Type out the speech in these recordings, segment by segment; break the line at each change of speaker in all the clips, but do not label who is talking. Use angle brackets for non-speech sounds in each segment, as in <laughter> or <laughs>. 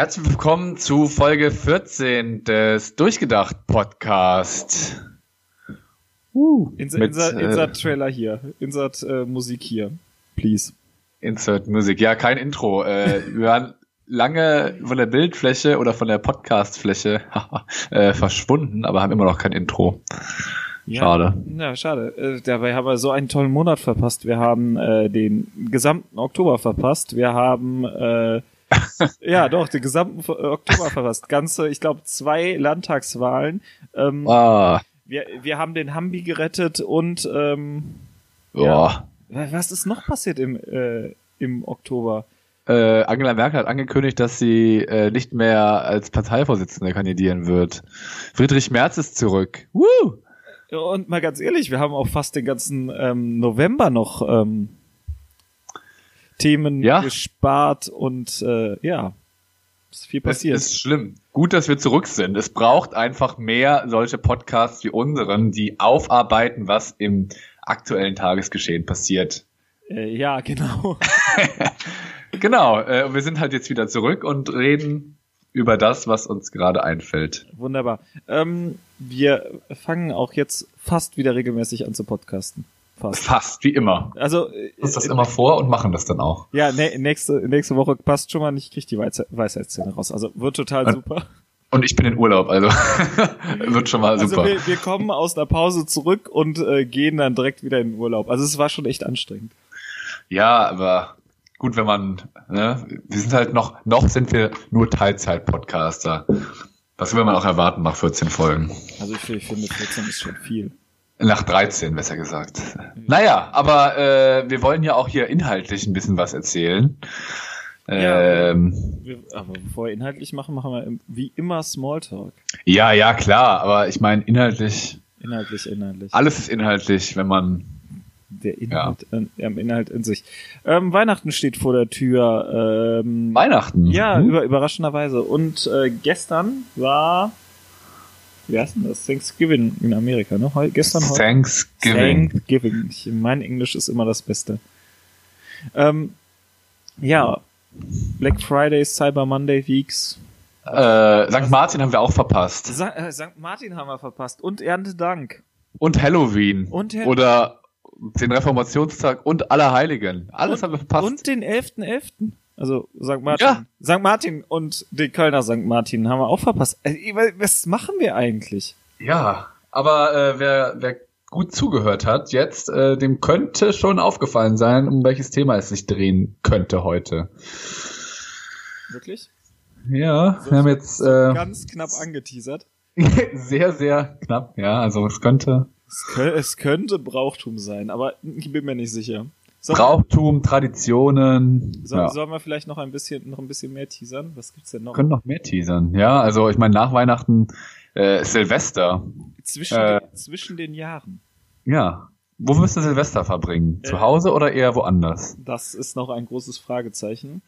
Herzlich willkommen zu Folge 14 des Durchgedacht Podcast.
Uh, insert, mit, insert, äh, insert Trailer hier, insert äh, Musik hier, please.
Insert Musik, ja, kein Intro. Äh, wir waren lange von der Bildfläche oder von der Podcastfläche <laughs> äh, verschwunden, aber haben immer noch kein Intro. Schade.
Ja, ja schade. Äh, dabei haben wir so einen tollen Monat verpasst. Wir haben äh, den gesamten Oktober verpasst. Wir haben äh, ja doch den gesamten Oktober verpasst. Ganze, ich glaube, zwei Landtagswahlen. Ähm, ah. wir, wir haben den Hambi gerettet und ähm, ja. Was ist noch passiert im, äh, im Oktober?
Äh, Angela Merkel hat angekündigt, dass sie äh, nicht mehr als Parteivorsitzende kandidieren wird. Friedrich Merz ist zurück. Woo!
Und mal ganz ehrlich, wir haben auch fast den ganzen ähm, November noch ähm, Themen ja. gespart und äh, ja, ist viel passiert.
Es ist schlimm. Gut, dass wir zurück sind. Es braucht einfach mehr solche Podcasts wie unseren, die aufarbeiten, was im aktuellen Tagesgeschehen passiert.
Äh, ja, genau. <laughs> <laughs>
genau. Äh, wir sind halt jetzt wieder zurück und reden über das, was uns gerade einfällt.
Wunderbar. Ähm, wir fangen auch jetzt fast wieder regelmäßig an zu podcasten.
Fast. Fast, wie immer.
Also
uns das äh, immer vor und machen das dann auch.
Ja, ne, nächste nächste Woche passt schon mal nicht, krieg die Weisheitszähne raus. Also wird total und, super.
Und ich bin in Urlaub, also <laughs> wird schon mal also super.
Wir, wir kommen aus der Pause zurück und äh, gehen dann direkt wieder in den Urlaub. Also es war schon echt anstrengend.
Ja, aber gut, wenn man, ne, wir sind halt noch, noch sind wir nur Teilzeit-Podcaster. Was will man auch erwarten nach 14 Folgen?
Also ich, ich finde 14 ist schon viel.
Nach 13, besser gesagt. Naja, aber äh, wir wollen ja auch hier inhaltlich ein bisschen was erzählen.
Ja, ähm, wir, aber bevor wir inhaltlich machen, machen wir wie immer Smalltalk.
Ja, ja, klar, aber ich meine inhaltlich.
Inhaltlich, inhaltlich.
Alles ist inhaltlich, wenn man
der Inhalt, ja. äh, Inhalt in sich. Ähm, Weihnachten steht vor der Tür. Ähm,
Weihnachten?
Ja, hm. über, überraschenderweise. Und äh, gestern war, wie heißt denn das? Thanksgiving in Amerika, ne? Heu, gestern
heute. Thanksgiving.
Thanksgiving. Ich, mein Englisch ist immer das Beste. Ähm, ja, Black Friday, Cyber Monday Weeks.
Äh, St. Martin haben wir auch verpasst.
St. Äh, St. Martin haben wir verpasst. Und Erntedank.
Und Halloween. Und Halloween. Oder den Reformationstag und Allerheiligen. Alles
und,
haben wir verpasst.
Und den 11.11. .11. Also St. Martin. Ja. St. Martin und den Kölner St. Martin haben wir auch verpasst. Äh, was machen wir eigentlich?
Ja, aber äh, wer, wer gut zugehört hat jetzt, äh, dem könnte schon aufgefallen sein, um welches Thema es sich drehen könnte heute.
Wirklich?
Ja,
so,
wir haben jetzt äh,
ganz knapp angeteasert. <laughs>
sehr, sehr knapp, ja. Also es könnte
es, könnte, es könnte Brauchtum sein, aber ich bin mir nicht sicher.
Sollen Brauchtum, Traditionen.
Soll, ja. Sollen wir vielleicht noch ein bisschen, noch ein bisschen mehr teasern? Was gibt's denn noch? Wir
können noch mehr teasern. Ja, also ich meine nach Weihnachten äh, Silvester.
Zwischen, äh, den, zwischen den Jahren.
Ja. Wo wirst du Silvester verbringen? Äh, Zu Hause oder eher woanders?
Das ist noch ein großes Fragezeichen.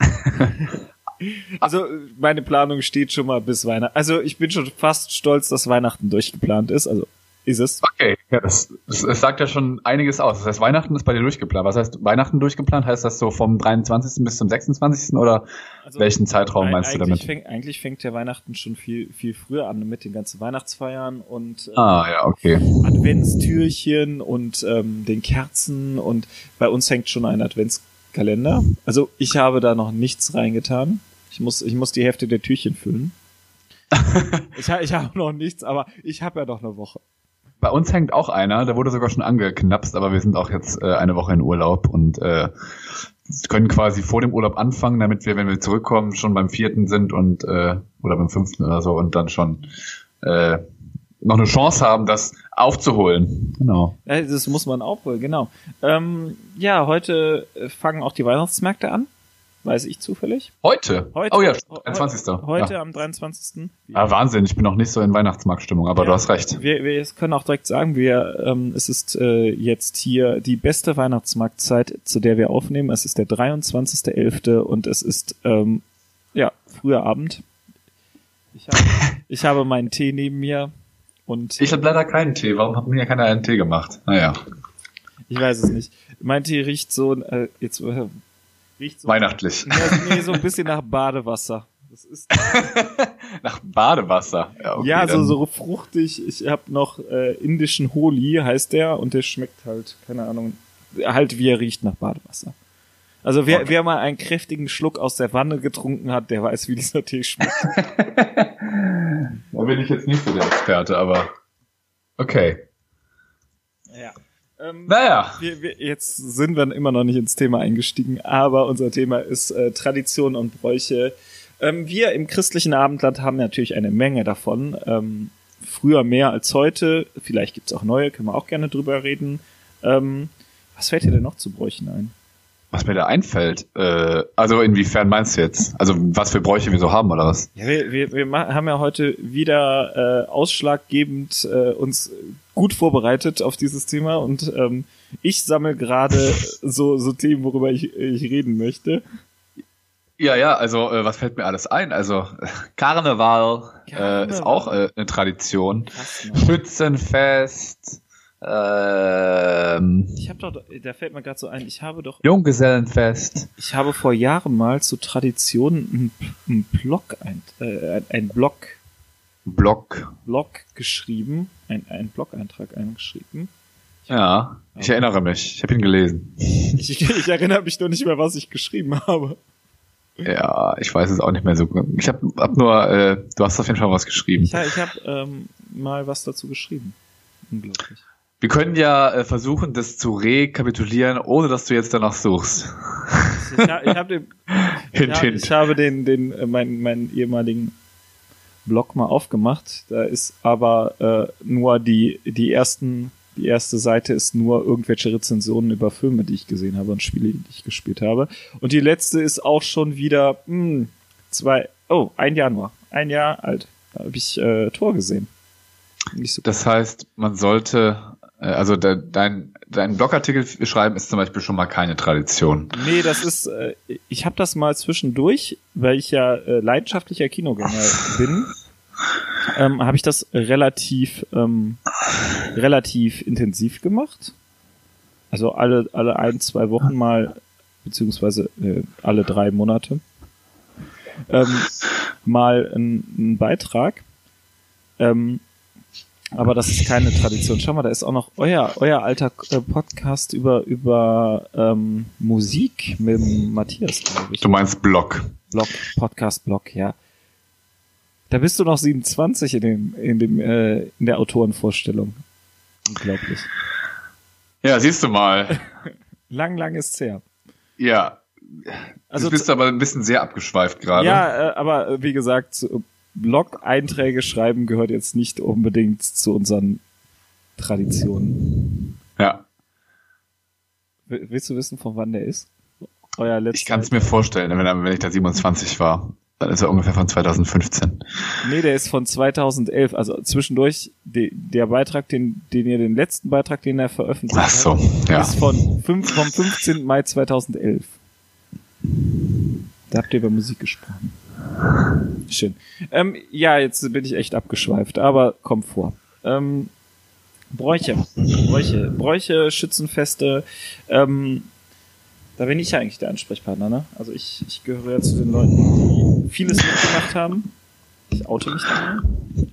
<laughs> also meine Planung steht schon mal bis Weihnachten. Also ich bin schon fast stolz, dass Weihnachten durchgeplant ist. Also ist es.
Okay, ja, das, das, das sagt ja schon einiges aus. Das heißt, Weihnachten ist bei dir durchgeplant. Was heißt Weihnachten durchgeplant? Heißt das so vom 23. bis zum 26. oder also, welchen Zeitraum meinst du damit?
Fäng, eigentlich fängt ja Weihnachten schon viel, viel früher an mit den ganzen Weihnachtsfeiern und
äh, ah, ja, okay.
Adventstürchen und ähm, den Kerzen und bei uns hängt schon ein Adventskalender. Also ich habe da noch nichts reingetan. Ich muss, ich muss die Hälfte der Türchen füllen. <laughs> ich, ich habe noch nichts, aber ich habe ja noch eine Woche.
Bei uns hängt auch einer, der wurde sogar schon angeknapst, aber wir sind auch jetzt äh, eine Woche in Urlaub und äh, können quasi vor dem Urlaub anfangen, damit wir, wenn wir zurückkommen, schon beim vierten sind und äh, oder beim fünften oder so und dann schon äh, noch eine Chance haben, das aufzuholen. Genau.
Das muss man aufholen, genau. Ähm, ja, heute fangen auch die Weihnachtsmärkte an. Weiß ich zufällig?
Heute?
Heute
oh ja, 23.
Heute
ja.
am 23.
Ah, Wahnsinn, ich bin noch nicht so in Weihnachtsmarktstimmung, aber ja, du hast recht.
Wir, wir können auch direkt sagen, wir, ähm, es ist äh, jetzt hier die beste Weihnachtsmarktzeit, zu der wir aufnehmen. Es ist der 23.11. und es ist ähm, ja früher Abend. Ich habe, <laughs> ich habe meinen Tee neben mir und
ich habe leider keinen Tee. Warum hat mir keiner einen Tee gemacht? Naja.
Ich weiß es nicht. Mein Tee riecht so, äh, jetzt äh,
Riecht so Weihnachtlich.
Nee, so ein bisschen nach Badewasser. Das ist <laughs>
Nach Badewasser. Ja, okay,
ja, so, so fruchtig. Ich habe noch äh, indischen Holi, heißt der, und der schmeckt halt, keine Ahnung, halt wie er riecht nach Badewasser. Also wer,
Okay.
wer mal einen kräftigen Schluck aus der Wanne getrunken hat, der weiß, wie dieser Tee schmeckt. <laughs>
Da bin ich jetzt nicht so der Experte, aber okay.
Ja. Ähm,
Naja.
wir, wir, jetzt sind wir immer noch nicht ins Thema eingestiegen, aber unser Thema ist äh, Tradition und Bräuche. Ähm, wir im christlichen Abendland haben natürlich eine Menge davon. Ähm, früher mehr als heute. Vielleicht gibt's auch neue, können wir auch gerne drüber reden. Ähm, was fällt dir denn noch zu Bräuchen ein?
Was mir da einfällt, äh, also inwiefern meinst du jetzt? Also was für Bräuche wir so haben oder was?
Ja, wir, wir, wir haben ja heute wieder äh, ausschlaggebend äh, uns gut vorbereitet auf dieses Thema und ähm, ich sammle gerade <laughs> so, so Themen, worüber ich, ich reden möchte.
Ja, ja, also äh, was fällt mir alles ein? Also Karneval, <laughs>
Karneval.
Äh, ist auch äh, eine Tradition.
Krass, ne?
Schützenfest, ähm,
Ich habe doch, da fällt mir gerade so ein, ich habe doch,
Junggesellenfest.
ich habe vor Jahren mal zur Tradition einen, Blog, ein, äh, ein- Blog,
Block.
Blog geschrieben, ein, ein Blog-Eintrag eingeschrieben.
Ja, ich erinnere mich. Ich habe ihn gelesen.
Ich, ich, erinnere mich nur nicht mehr, was ich geschrieben habe.
Ja, ich weiß es auch nicht mehr so. Ich habe hab nur, äh, du hast auf jeden Fall was geschrieben.
Ich, ich habe ähm, mal was dazu geschrieben. Unglaublich.
Wir können ja äh, versuchen, das zu rekapitulieren, ohne dass du jetzt danach suchst.
Ich, ha, ich, hab den, ich, <laughs>
Hint,
ha,
hint.
ich habe den, den, äh, meinen, meinen ehemaligen Blog mal aufgemacht. Da ist aber äh, nur die, die ersten, die erste Seite ist nur irgendwelche Rezensionen über Filme, die ich gesehen habe und Spiele, die ich gespielt habe. Und die letzte ist auch schon wieder mh, zwei, oh, ein Januar, ein Jahr alt. Da habe ich äh, Tor gesehen. So
Das heißt, man sollte, also de, dein, dein Blogartikel schreiben ist zum Beispiel schon mal keine Tradition.
Nee, das ist, äh, ich habe das mal zwischendurch, weil ich ja äh, leidenschaftlicher Kinogänger <laughs> bin, ähm, habe ich das relativ, ähm, relativ intensiv gemacht. Also alle, alle ein, zwei Wochen mal, beziehungsweise äh, alle drei Monate, ähm, mal einen Beitrag. Ähm, aber das ist keine Tradition. Schau mal, da ist auch noch euer, euer alter äh, Podcast über, über ähm, Musik mit Matthias, glaube ich.
Du meinst Blog.
Blog, Podcast, Blog, ja. Da bist du noch 27 in dem, in dem, äh, in der Autorenvorstellung. Unglaublich.
Ja, siehst du mal. <laughs>
Lang, lang ist's her.
Ja.
Also
du bist aber ein bisschen sehr abgeschweift gerade.
Ja, äh, aber äh, wie gesagt, Blog-Einträge schreiben gehört jetzt nicht unbedingt zu unseren Traditionen.
ja.
Willst du wissen, von wann der ist? Euer letzter.
Ich kann es mir vorstellen, wenn, wenn ich da 27 war. Dann ist er ungefähr von 2015.
Nee, der ist von 2011. Also zwischendurch, de, der Beitrag, den, den ihr, den letzten Beitrag, den er veröffentlicht
Ach so,
hat,
ja.
ist von fünf, vom 15. Mai 2011. Da habt ihr über Musik gesprochen. Schön. Ähm, ja, jetzt bin ich echt abgeschweift, aber kommt vor. Ähm, Bräuche, Bräuche, Bräuche, Schützenfeste. Ähm, da bin ich ja eigentlich der Ansprechpartner, ne? Also ich, ich gehöre ja zu den Leuten, die vieles mitgemacht haben. Ich oute mich da mal.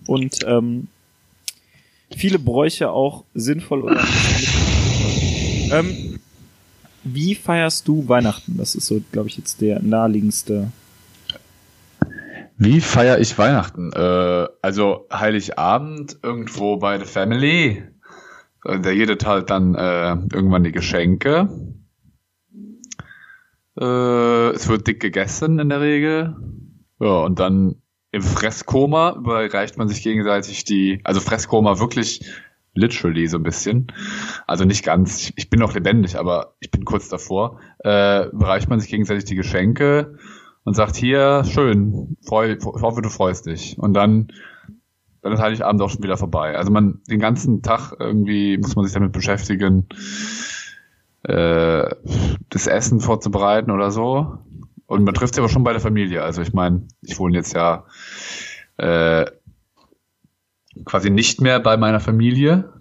Und ähm, viele Bräuche auch sinnvoll oder. Ähm, wie feierst du Weihnachten? Das ist so, glaube ich, jetzt der naheliegendste.
Wie feiere ich Weihnachten? Äh, also Heiligabend irgendwo bei der Family. Äh, Da jeder teilt dann äh, irgendwann die Geschenke. Äh, es wird dick gegessen in der Regel. Ja, und dann im Fresskoma überreicht man sich gegenseitig die, also Fresskoma wirklich literally so ein bisschen. Also nicht ganz, ich, ich bin noch lebendig, aber ich bin kurz davor. Äh, überreicht man sich gegenseitig die Geschenke und sagt hier, schön, freu, ich hoffe, du freust dich. Und dann, dann ist Heiligabend auch schon wieder vorbei. Also man, den ganzen Tag irgendwie muss man sich damit beschäftigen, äh, das Essen vorzubereiten oder so. Und man trifft sich aber schon bei der Familie. Also ich meine, ich wohne jetzt ja äh, quasi nicht mehr bei meiner Familie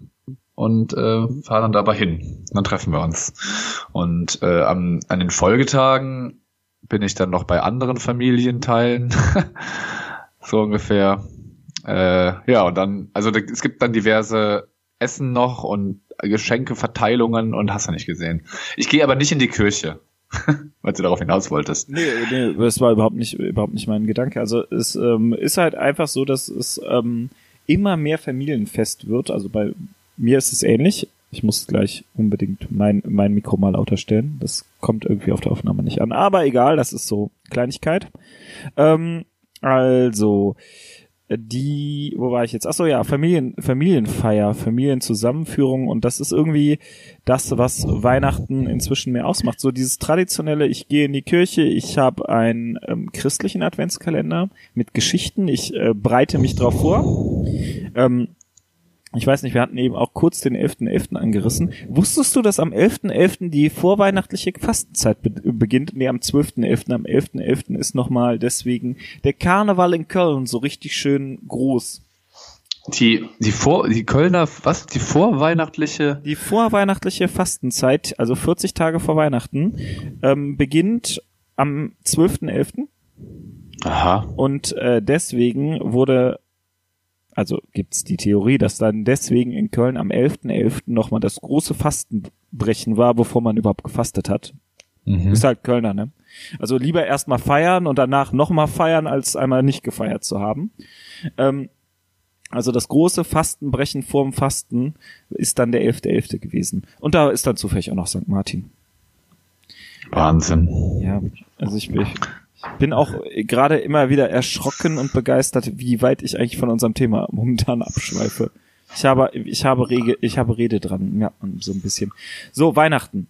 und äh, fahre dann dabei hin. Dann treffen wir uns. Und äh, am, an den Folgetagen bin ich dann noch bei anderen Familienteilen. <laughs> so ungefähr. Äh, ja, und dann, also es gibt dann diverse Essen noch und Geschenke, Verteilungen und hast du nicht gesehen. Ich gehe aber nicht in die Kirche. <laughs> weil du darauf hinaus wolltest.
Nee, nee, das war überhaupt nicht, überhaupt nicht mein Gedanke. Also es ähm, ist halt einfach so, dass es ähm, immer mehr Familienfest wird. Also bei mir ist es ähnlich. Ich muss gleich unbedingt mein, mein Mikro mal lauter stellen. Das kommt irgendwie auf der Aufnahme nicht an. Aber egal, das ist so Kleinigkeit. Ähm, also, die, wo war ich jetzt? Ach so, ja, Familien, Familienfeier, Familienzusammenführung und das ist irgendwie das, was Weihnachten inzwischen mehr ausmacht. So dieses traditionelle, ich gehe in die Kirche, ich habe einen ähm, christlichen Adventskalender mit Geschichten, ich äh, breite mich drauf vor. Ähm, ich weiß nicht, wir hatten eben auch kurz den 11.11. .11. angerissen. Wusstest du, dass am 11.11. .11. die vorweihnachtliche Fastenzeit be beginnt? Nee, am 12.11. Am 11.11. .11. ist nochmal deswegen der Karneval in Köln so richtig schön groß.
Die, die vor, die Kölner, was? Die vorweihnachtliche?
Die vorweihnachtliche Fastenzeit, also 40 Tage vor Weihnachten, ähm, beginnt am 12.11.
Aha.
Und äh, deswegen wurde also gibt's die Theorie, dass dann deswegen in Köln am 11.11. .11. nochmal das große Fastenbrechen war, bevor man überhaupt gefastet hat. Mhm. Ist halt Kölner, ne? Also lieber erstmal feiern und danach nochmal feiern, als einmal nicht gefeiert zu haben. Ähm, also das große Fastenbrechen vorm Fasten ist dann der 11.11. .11. gewesen. Und da ist dann zufällig auch noch St. Martin.
Wahnsinn.
Ja, also ich, ich ich bin auch gerade immer wieder erschrocken und begeistert, wie weit ich eigentlich von unserem Thema momentan abschweife. Ich habe, ich habe Rege, ich habe Rede dran, ja, so ein bisschen. So, Weihnachten.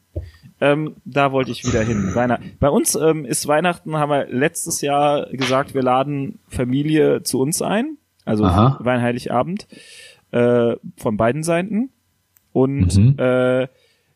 Ähm, da wollte ich wieder hin. Weihnacht. Bei uns ähm, ist Weihnachten, haben wir letztes Jahr gesagt, wir laden Familie zu uns ein. Also Weinheiligabend äh, von beiden Seiten. Und mhm. äh,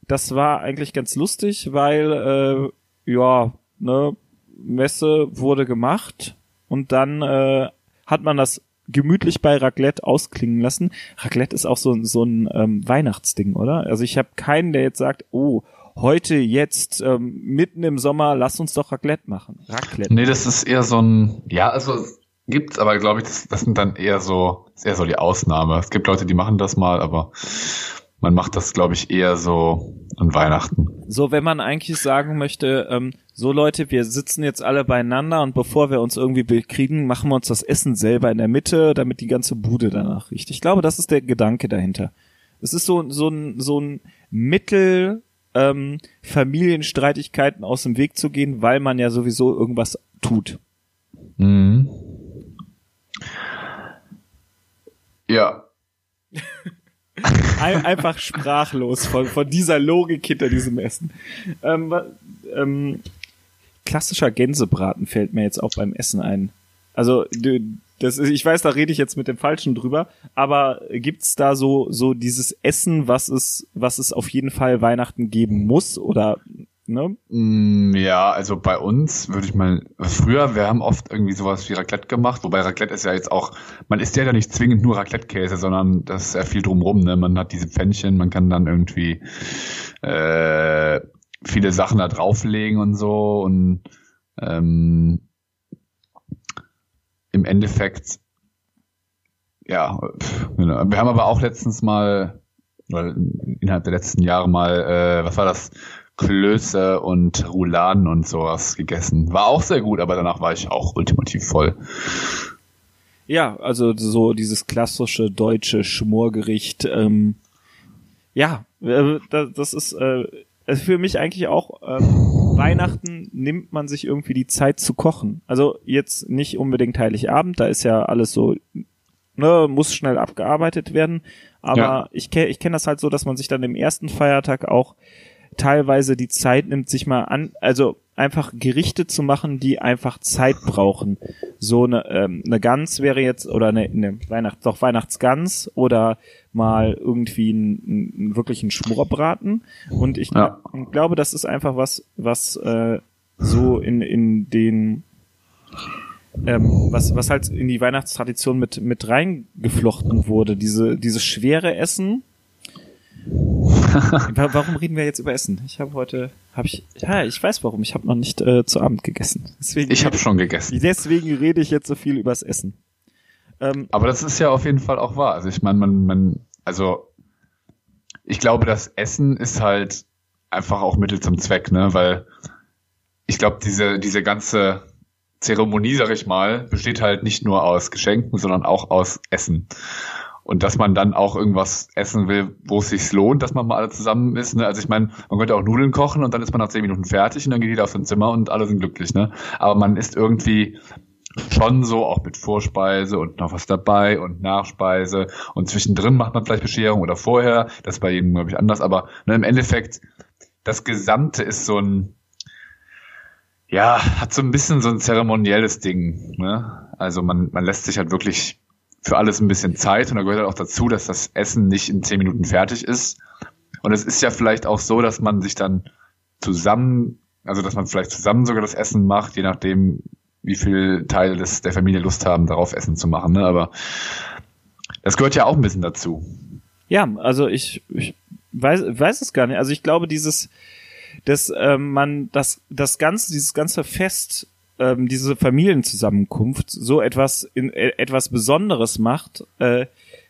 das war eigentlich ganz lustig, weil äh, ja, ne, Messe wurde gemacht und dann äh, hat man das gemütlich bei Raclette ausklingen lassen. Raclette ist auch so, so ein ähm, Weihnachtsding, oder? Also ich habe keinen, der jetzt sagt, oh, heute, jetzt, ähm, mitten im Sommer, lass uns doch Raclette machen. Raclette.
Nee, das ist eher so ein, ja, also gibt's, aber glaube ich, das, das sind dann eher so, ist eher so die Ausnahme. Es gibt Leute, die machen das mal, aber man macht das, glaube ich, eher so an Weihnachten.
So, wenn man eigentlich sagen möchte, ähm, so Leute, wir sitzen jetzt alle beieinander und bevor wir uns irgendwie bekriegen, machen wir uns das Essen selber in der Mitte, damit die ganze Bude danach riecht. Ich glaube, das ist der Gedanke dahinter. Es ist so, so ein, so ein Mittel, ähm, Familienstreitigkeiten aus dem Weg zu gehen, weil man ja sowieso irgendwas tut.
Mhm. Ja.
Ein, einfach sprachlos von, von dieser Logik hinter diesem Essen. Ähm, ähm, klassischer Gänsebraten fällt mir jetzt auch beim Essen ein. Also das ist, ich weiß, da rede ich jetzt mit dem Falschen drüber, aber gibt's da so so dieses Essen, was es was es auf jeden Fall Weihnachten geben muss oder Ne?
Mm, ja, also bei uns würde ich mal, früher, wir haben oft irgendwie sowas wie Raclette gemacht, wobei Raclette ist ja jetzt auch, man isst ja nicht zwingend nur Raclette-Käse, sondern das ist ja viel drumrum, ne? Man hat diese Pfännchen, man kann dann irgendwie äh, viele Sachen da drauflegen und so und ähm, im Endeffekt, ja, wir haben aber auch letztens mal, oder innerhalb der letzten Jahre mal, äh, was war das? Klöße und Rouladen und sowas gegessen. War auch sehr gut, aber danach war ich auch ultimativ voll.
Ja, also so dieses klassische deutsche Schmorgericht. Ähm, ja, äh, das ist äh, für mich eigentlich auch ähm, Weihnachten nimmt man sich irgendwie die Zeit zu kochen. Also jetzt nicht unbedingt Heiligabend, da ist ja alles so, ne, muss schnell abgearbeitet werden. Aber ja. ich kenne ich kenn das halt so, dass man sich dann im ersten Feiertag auch teilweise die Zeit nimmt, sich mal an, also einfach Gerichte zu machen, die einfach Zeit brauchen. So eine, ähm, eine Gans wäre jetzt, oder eine, eine Weihnachts, doch Weihnachtsgans oder mal irgendwie ein, ein wirklichen Schmorbraten. Und ich ja. glaube, das ist einfach was, was äh, so in, in den ähm, was, was halt in die Weihnachtstradition mit, mit reingeflochten wurde. Diese, dieses schwere Essen, <laughs> warum reden wir jetzt über Essen? Ich habe heute, habe ich, ja, ich weiß warum. Ich habe noch nicht äh, zu Abend gegessen.
Deswegen ich habe schon gegessen.
Deswegen rede ich jetzt so viel übers Essen.
Ähm, Aber das ist ja auf jeden Fall auch wahr. Also ich meine, man, man, also ich glaube, das Essen ist halt einfach auch Mittel zum Zweck, ne? Weil ich glaube, diese, diese ganze Zeremonie, sag ich mal, besteht halt nicht nur aus Geschenken, sondern auch aus Essen. Und dass man dann auch irgendwas essen will, wo es sich lohnt, dass man mal alle zusammen ist. Ne? Also ich meine, man könnte auch Nudeln kochen und dann ist man nach zehn Minuten fertig und dann geht jeder auf sein Zimmer und alle sind glücklich. Ne? Aber man ist irgendwie schon so, auch mit Vorspeise und noch was dabei und Nachspeise und zwischendrin macht man vielleicht Bescherung oder vorher. Das ist bei jedem, glaube ich, anders. Aber ne, im Endeffekt, das Gesamte ist so ein, ja, hat so ein bisschen so ein zeremonielles Ding. Ne? Also man, man lässt sich halt wirklich für alles ein bisschen Zeit und da gehört halt auch dazu, dass das Essen nicht in zehn Minuten fertig ist. Und es ist ja vielleicht auch so, dass man sich dann zusammen, also dass man vielleicht zusammen sogar das Essen macht, je nachdem, wie viel Teile des, der Familie Lust haben, darauf Essen zu machen. Ne? Aber das gehört ja auch ein bisschen dazu.
Ja, also ich, ich weiß, weiß es gar nicht. Also ich glaube, dieses, dass ähm, man das, das ganze, dieses ganze Fest ähm, diese Familienzusammenkunft so etwas in äh, etwas Besonderes macht, äh,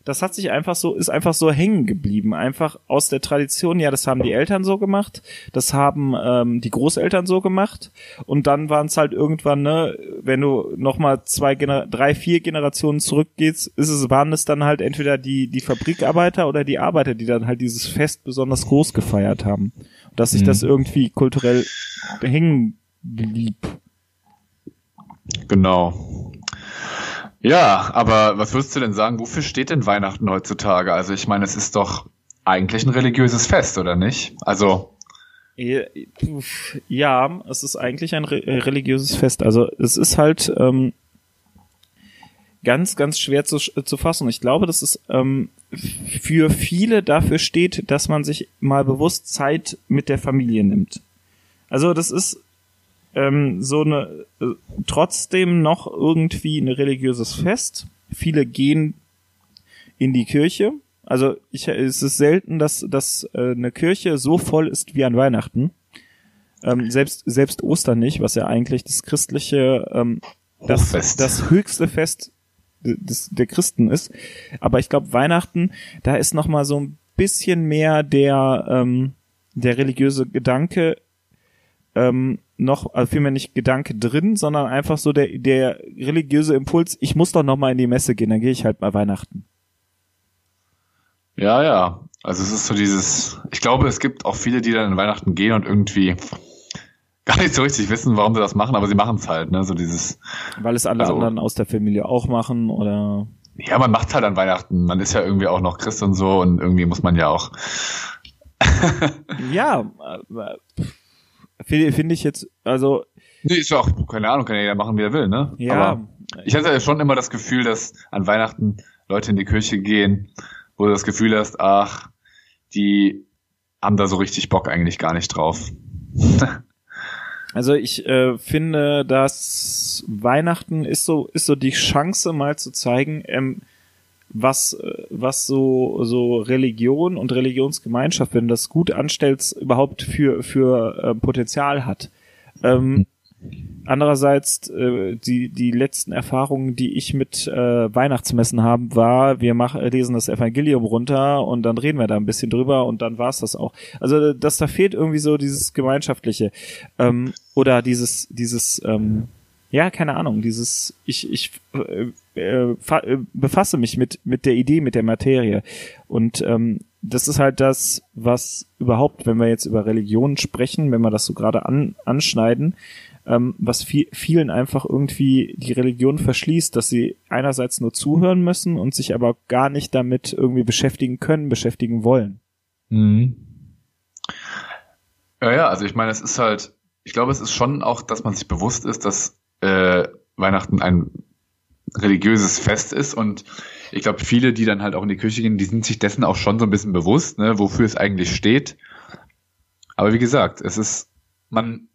das hat sich einfach so, ist einfach so hängen geblieben. Einfach aus der Tradition, ja, das haben die Eltern so gemacht, das haben ähm, die Großeltern so gemacht und dann waren es halt irgendwann, ne, wenn du nochmal zwei, Gener drei, vier Generationen zurückgehst, ist es, waren es dann halt entweder die, die Fabrikarbeiter oder die Arbeiter, die dann halt dieses Fest besonders groß gefeiert haben. Dass sich mhm. das irgendwie kulturell hängen blieb.
Genau. Ja, aber was würdest du denn sagen, wofür steht denn Weihnachten heutzutage? Also ich meine, es ist doch eigentlich ein religiöses Fest, oder nicht? Also.
Ja, es ist eigentlich ein religiöses Fest. Also es ist halt ähm, ganz, ganz schwer zu, zu fassen. Ich glaube, dass es ähm, für viele dafür steht, dass man sich mal bewusst Zeit mit der Familie nimmt. Also das ist ähm, so eine äh, trotzdem noch irgendwie ein religiöses Fest. Viele gehen in die Kirche. Also ich, es ist selten, dass, dass äh, eine Kirche so voll ist wie an Weihnachten. Ähm, selbst, selbst Ostern nicht, was ja eigentlich das christliche, ähm, das, das höchste Fest des, der Christen ist. Aber ich glaube, Weihnachten, da ist noch mal so ein bisschen mehr der, ähm, der religiöse Gedanke ähm, noch, also vielmehr nicht Gedanke drin, sondern einfach so der, der religiöse Impuls, ich muss doch noch mal in die Messe gehen, dann gehe ich halt mal Weihnachten.
Ja, ja. Also es ist so dieses, ich glaube, es gibt auch viele, die dann in Weihnachten gehen und irgendwie <laughs> gar nicht so richtig wissen, warum sie das machen, aber sie machen es halt, ne? So dieses.
Weil es alle also, anderen aus der Familie auch machen oder.
Ja, man macht halt an Weihnachten. Man ist ja irgendwie auch noch Christ und so und irgendwie muss man ja auch.
ja, <laughs> Finde find ich jetzt, also.
Nee, ist ja auch, keine Ahnung, kann ja machen, wie er will, ne?
Ja. Aber
ich hatte ja schon immer das Gefühl, dass an Weihnachten Leute in die Kirche gehen, wo du das Gefühl hast, ach, die haben da so richtig Bock eigentlich gar nicht drauf.
also ich äh, finde, dass Weihnachten ist so, ist so die Chance mal zu zeigen, ähm, was, was so, so Religion und Religionsgemeinschaft, wenn du das gut anstellst, überhaupt für, für äh, Potenzial hat. Ähm, andererseits, äh, die, die letzten Erfahrungen, die ich mit äh, Weihnachtsmessen haben, war, wir machen, lesen das Evangelium runter und dann reden wir da ein bisschen drüber und dann war's das auch. Also, dass da fehlt irgendwie so dieses Gemeinschaftliche. Ähm, oder dieses, dieses, ähm, ja, keine Ahnung, dieses, ich, ich äh, äh, äh, befasse mich mit, mit der Idee, mit der Materie. Und ähm, das ist halt das, was überhaupt, wenn wir jetzt über Religion sprechen, wenn wir das so gerade an, anschneiden, ähm, was viel, vielen einfach irgendwie die Religion verschließt, dass sie einerseits nur zuhören müssen und sich aber gar nicht damit irgendwie beschäftigen können, beschäftigen wollen.
Mhm. Ja, ja, also ich meine, es ist halt, ich glaube, es ist schon auch, dass man sich bewusst ist, dass äh, Weihnachten ein religiöses Fest ist und ich glaube, viele, die dann halt auch in die Kirche gehen, die sind sich dessen auch schon so ein bisschen bewusst, ne, wofür es eigentlich steht. Aber wie gesagt, es ist, man,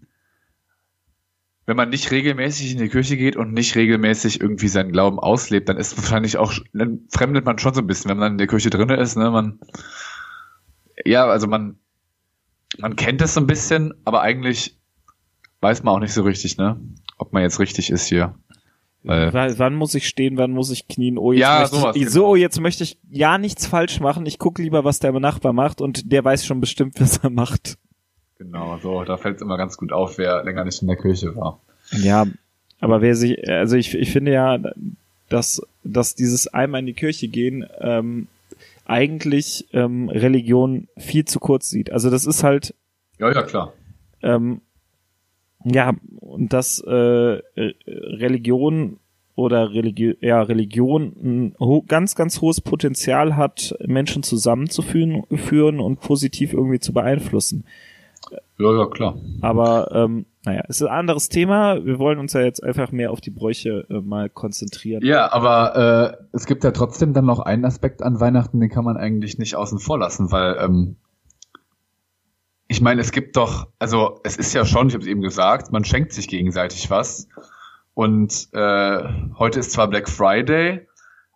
wenn man nicht regelmäßig in die Kirche geht und nicht regelmäßig irgendwie seinen Glauben auslebt, dann ist wahrscheinlich auch, dann fremdet man schon so ein bisschen, wenn man in der Kirche drinne ist, ne, man, Ja, also man, man kennt es so ein bisschen, aber eigentlich weiß man auch nicht so richtig, ne? Ob man jetzt richtig ist hier.
Weil, wann muss ich stehen, wann muss ich knien? Oh, jetzt
Ja,
möchte
sowas,
ich,
genau.
so, jetzt möchte ich ja nichts falsch machen. Ich gucke lieber, was der Nachbar macht und der weiß schon bestimmt, <laughs> was er macht.
Genau, so, da fällt es immer ganz gut auf, wer länger nicht in der Kirche war.
Ja, aber wer sich, also ich, ich finde ja, dass, dass dieses einmal in die Kirche gehen ähm, eigentlich ähm, Religion viel zu kurz sieht. Also das ist halt
Ja, ja, klar.
ähm, ja, und dass äh, äh, Religion oder Religi ja, Religion ein ganz, ganz hohes Potenzial hat, Menschen zusammenzuführen führen und positiv irgendwie zu beeinflussen.
Ja, ja, klar.
Aber ähm, naja, es ist ein anderes Thema. Wir wollen uns ja jetzt einfach mehr auf die Bräuche äh, mal konzentrieren.
Ja, aber äh, es gibt ja trotzdem dann noch einen Aspekt an Weihnachten, den kann man eigentlich nicht außen vor lassen, weil ähm, ich meine, es gibt doch, also es ist ja schon, ich habe es eben gesagt, man schenkt sich gegenseitig was. Und äh, heute ist zwar Black Friday,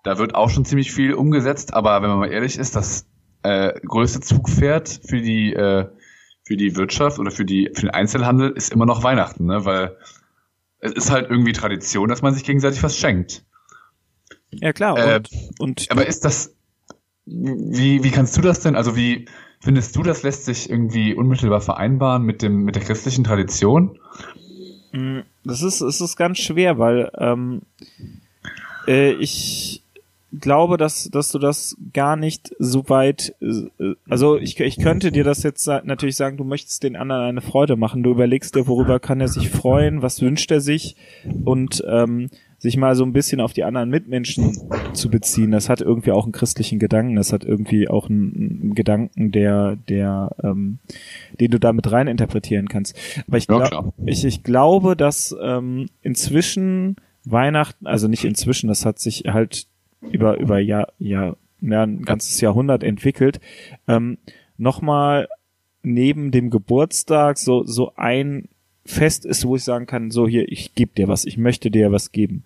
da wird auch schon ziemlich viel umgesetzt, aber wenn man mal ehrlich ist, das äh, größte Zugpferd für die äh, für die Wirtschaft oder für die für den Einzelhandel ist immer noch Weihnachten, ne? Weil es ist halt irgendwie Tradition, dass man sich gegenseitig was schenkt.
Ja klar.
Äh,
Und, und
Aber ist das, wie, wie kannst du das denn, also wie findest du, das lässt sich irgendwie unmittelbar vereinbaren mit dem, mit der christlichen Tradition?
Mm, Das ist, es ist ganz schwer, weil ähm, äh, ich glaube, dass, dass du das gar nicht so weit, äh, also ich, ich könnte dir das jetzt natürlich sagen, du möchtest den anderen eine Freude machen. Du überlegst dir, worüber kann er sich freuen, was wünscht er sich und ähm, sich mal so ein bisschen auf die anderen Mitmenschen zu beziehen. Das hat irgendwie auch einen christlichen Gedanken, das hat irgendwie auch einen, einen Gedanken, der, der, ähm, den du damit rein interpretieren kannst. Aber ich,
Ja,
glaub-
klar.
ich, ich glaube, dass ähm, inzwischen Weihnachten, also nicht inzwischen, das hat sich halt über über Jahr, Jahr, ja, ein ganzes Jahrhundert entwickelt, ähm, nochmal neben dem Geburtstag so so ein Fest ist, wo ich sagen kann, so hier, ich gebe dir was, ich möchte dir was geben.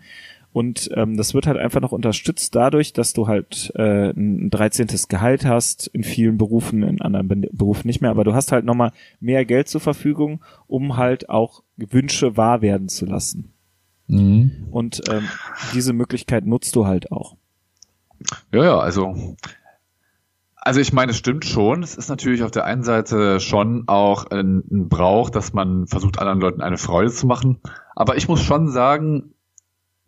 Und ähm, das wird halt einfach noch unterstützt dadurch, dass du halt äh, ein 13. Gehalt hast, in vielen Berufen, in anderen Be Berufen nicht mehr, aber du hast halt nochmal mehr Geld zur Verfügung, um halt auch Wünsche wahr werden zu lassen. Und ähm, diese Möglichkeit nutzt du halt auch.
Ja, ja, also, also ich meine, es stimmt schon. Es ist natürlich auf der einen Seite schon auch ein, ein Brauch, dass man versucht, anderen Leuten eine Freude zu machen. Aber ich muss schon sagen,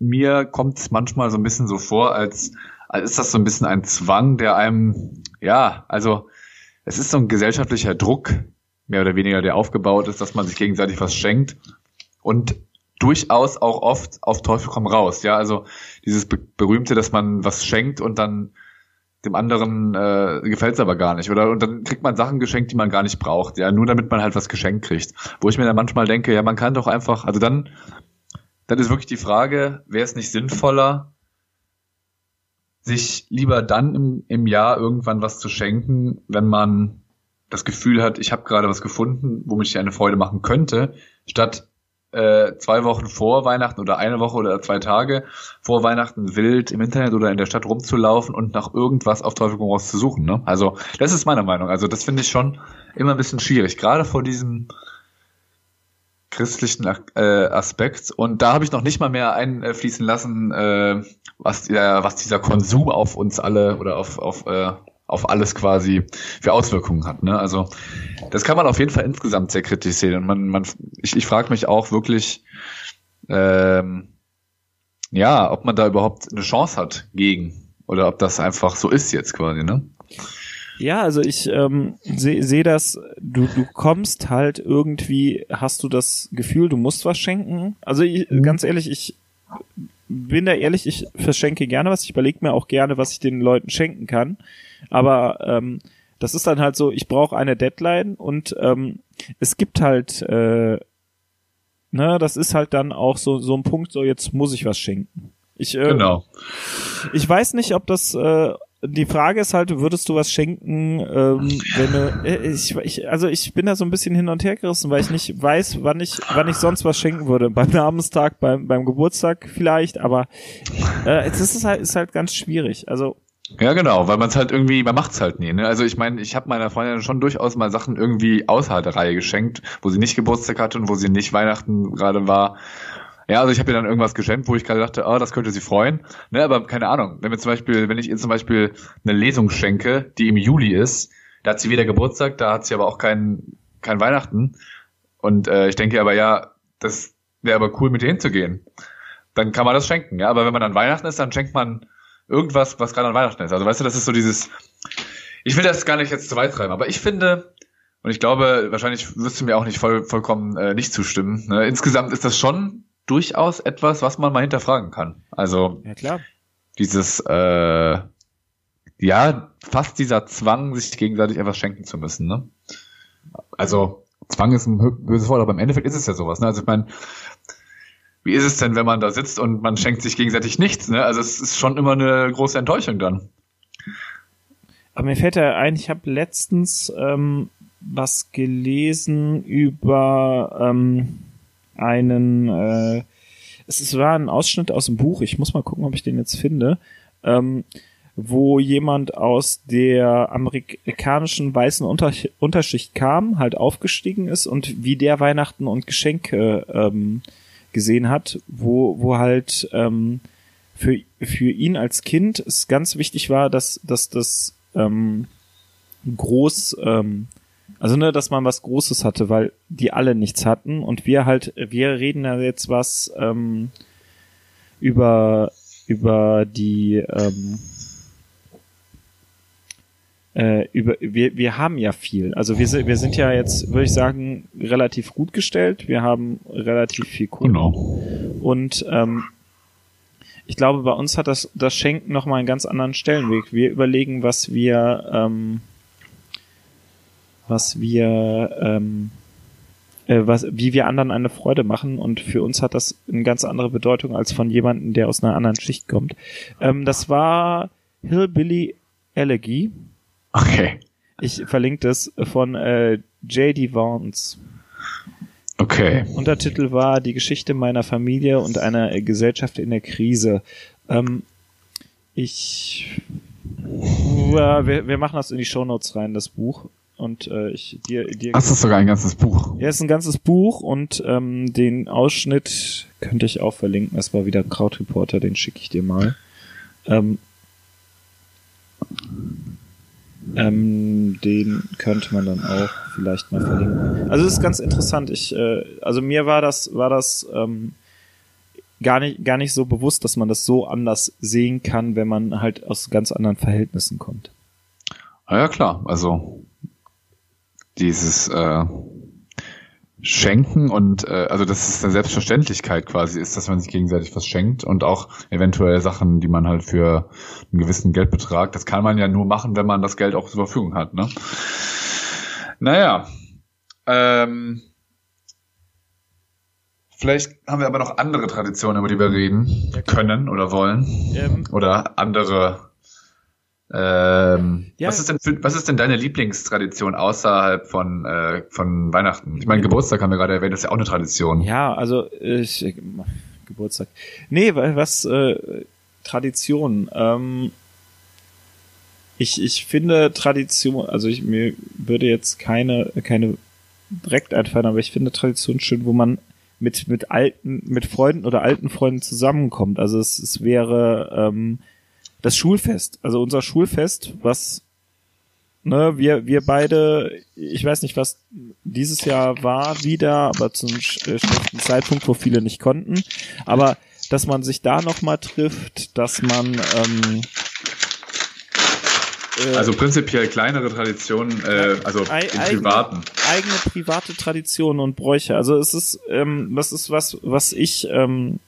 mir kommt es manchmal so ein bisschen so vor, als, als ist das so ein bisschen ein Zwang, der einem, ja, also es ist so ein gesellschaftlicher Druck, mehr oder weniger, der aufgebaut ist, dass man sich gegenseitig was schenkt und durchaus auch oft auf Teufel komm raus. Ja, also dieses be berühmte, dass man was schenkt und dann dem anderen äh, gefällt es aber gar nicht. Oder und dann kriegt man Sachen geschenkt, die man gar nicht braucht, ja, nur damit man halt was geschenkt kriegt. Wo ich mir dann manchmal denke, ja, man kann doch einfach, also dann, dann ist wirklich die Frage, wäre es nicht sinnvoller, sich lieber dann im, im Jahr irgendwann was zu schenken, wenn man das Gefühl hat, ich habe gerade was gefunden, womit ich eine Freude machen könnte, statt äh, zwei Wochen vor Weihnachten oder eine Woche oder zwei Tage vor Weihnachten wild im Internet oder in der Stadt rumzulaufen und nach irgendwas auf Teufel komm raus zu suchen. Ne? Also das ist meine Meinung. Also das finde ich schon immer ein bisschen schwierig, gerade vor diesem christlichen äh, Aspekt. Und da habe ich noch nicht mal mehr einfließen lassen, äh, was, der, was dieser Konsum auf uns alle oder auf, auf, äh, auf alles quasi für Auswirkungen hat. Ne? Also das kann man auf jeden Fall insgesamt sehr kritisch sehen. Und man, man, ich, ich frage mich auch wirklich, ähm, ja, ob man da überhaupt eine Chance hat gegen oder ob das einfach so ist jetzt quasi, ne?
Ja, also ich ähm, sehe seh das, du, du kommst halt irgendwie, hast du das Gefühl, du musst was schenken. Also ich, ganz ehrlich, ich bin da ehrlich, ich verschenke gerne was, ich überlege mir auch gerne, was ich den Leuten schenken kann. Aber ähm, das ist dann halt so, ich brauche eine Deadline und ähm, es gibt halt, äh, ne, das ist halt dann auch so, so ein Punkt, so jetzt muss ich was schenken. Ich, äh,
Genau.
ich weiß nicht, ob das äh, die Frage ist halt, würdest du was schenken, ähm, wenn du, äh, ich, ich, also ich bin da so ein bisschen hin und her gerissen, weil ich nicht weiß, wann ich, wann ich sonst was schenken würde. Beim Namenstag, beim, beim Geburtstag vielleicht, aber äh, es ist halt, ist halt ganz schwierig. Also
Ja, genau, weil man es halt irgendwie, man macht's halt nie. Ne? Also ich meine, ich habe meiner Freundin schon durchaus mal Sachen irgendwie außerhalb der Reihe geschenkt, wo sie nicht Geburtstag hatte und wo sie nicht Weihnachten gerade war. Ja, also ich habe ihr dann irgendwas geschenkt, wo ich gerade dachte, oh, das könnte sie freuen. Ne, aber keine Ahnung, wenn wir zum Beispiel, wenn ich ihr zum Beispiel eine Lesung schenke, die im Juli ist, da hat sie wieder Geburtstag, da hat sie aber auch kein, kein Weihnachten. Und äh, ich denke aber, ja, das wäre aber cool, mit ihr hinzugehen. Dann kann man das schenken, ja. Aber wenn man an Weihnachten ist, dann schenkt man irgendwas, was gerade an Weihnachten ist. Also weißt du, das ist so dieses. Ich will das gar nicht jetzt zu weit treiben, aber ich finde, und ich glaube, wahrscheinlich wirst du mir auch nicht voll, vollkommen äh, nicht zustimmen. Ne? Insgesamt ist das schon durchaus etwas, was man mal hinterfragen kann. Also
Ja, klar.
dieses, äh, ja, fast dieser Zwang, sich gegenseitig etwas schenken zu müssen. Ne? Also Zwang ist ein böses Wort, aber im Endeffekt ist es ja sowas. Ne? Also ich meine, wie ist es denn, wenn man da sitzt und man schenkt sich gegenseitig nichts? Ne? Also es ist schon immer eine große Enttäuschung dann.
Aber mir fällt ja ein, ich habe letztens ähm, was gelesen über ähm, einen, äh, es war ein Ausschnitt aus dem Buch, ich muss mal gucken, ob ich den jetzt finde, ähm, wo jemand aus der amerikanischen weißen Unter Unterschicht kam, halt aufgestiegen ist und wie der Weihnachten und Geschenke ähm, gesehen hat, wo, wo halt ähm, für, für ihn als Kind es ganz wichtig war, dass, dass das ähm, groß, ähm, also ne, dass man was Großes hatte, weil die alle nichts hatten. Und wir halt, wir reden ja jetzt was ähm, über über die ähm, äh, über wir wir haben ja viel. Also wir sind wir sind ja jetzt würde ich sagen relativ gut gestellt. Wir haben relativ viel Kohle.
Genau.
Und ähm, ich glaube, bei uns hat das, das Schenken nochmal einen ganz anderen Stellenweg. Wir überlegen, was wir, ähm, was wir, ähm, äh, was, wie wir anderen eine Freude machen. Und für uns hat das eine ganz andere Bedeutung als von jemandem, der aus einer anderen Schicht kommt. Ähm, das war Hillbilly Elegy.
Okay.
Ich verlinke das von äh, J.D. Vance.
Okay.
Untertitel war Die Geschichte meiner Familie und einer äh, Gesellschaft in der Krise. Ähm, ich ja, wir, wir machen das in die Shownotes rein, das Buch. Und äh, ich dir, dir
Das ist sogar ein ganzes Buch.
ja, ist ein ganzes Buch und ähm, den Ausschnitt könnte ich auch verlinken. Das war wieder Krautreporter, den schicke ich dir mal. Ähm, ähm, den könnte man dann auch vielleicht mal verlinken. Also es ist ganz interessant. Ich, äh, also mir war das, war das ähm, gar nicht, gar nicht so bewusst, dass man das so anders sehen kann, wenn man halt aus ganz anderen Verhältnissen kommt.
Ah ja, klar. Also dieses äh, Schenken und äh, also dass es eine Selbstverständlichkeit quasi ist, dass man sich gegenseitig was schenkt und auch eventuell Sachen, die man halt für einen gewissen Geldbetrag, das kann man ja nur machen, wenn man das Geld auch zur Verfügung hat, ne? Naja. Ähm, vielleicht haben wir aber noch andere Traditionen, über die wir reden können oder wollen.
Ähm,
Oder andere. Ähm,
Ja.
was, ist denn für, was ist denn deine Lieblingstradition außerhalb von, äh, von Weihnachten? Ich meine, Geburtstag haben wir gerade erwähnt, das ist ja auch eine Tradition.
Ja, also ich, Geburtstag. Nee, was äh, Tradition. Ähm, ich, ich finde Tradition, also ich mir würde jetzt keine keine direkt einfallen, aber ich finde Tradition schön, wo man mit mit alten mit Freunden oder alten Freunden zusammenkommt. Also es, es wäre ähm, das Schulfest, also unser Schulfest, was ne, wir wir beide, ich weiß nicht, was dieses Jahr war wieder, aber zum äh, schlechten Zeitpunkt, wo viele nicht konnten. Aber dass man sich da noch mal trifft, dass man ähm, äh,
Also prinzipiell kleinere Traditionen, äh, also im
eigene-
Privaten.
eigene private Traditionen und Bräuche. Also es ist, ähm, das ist was, was ich, ähm,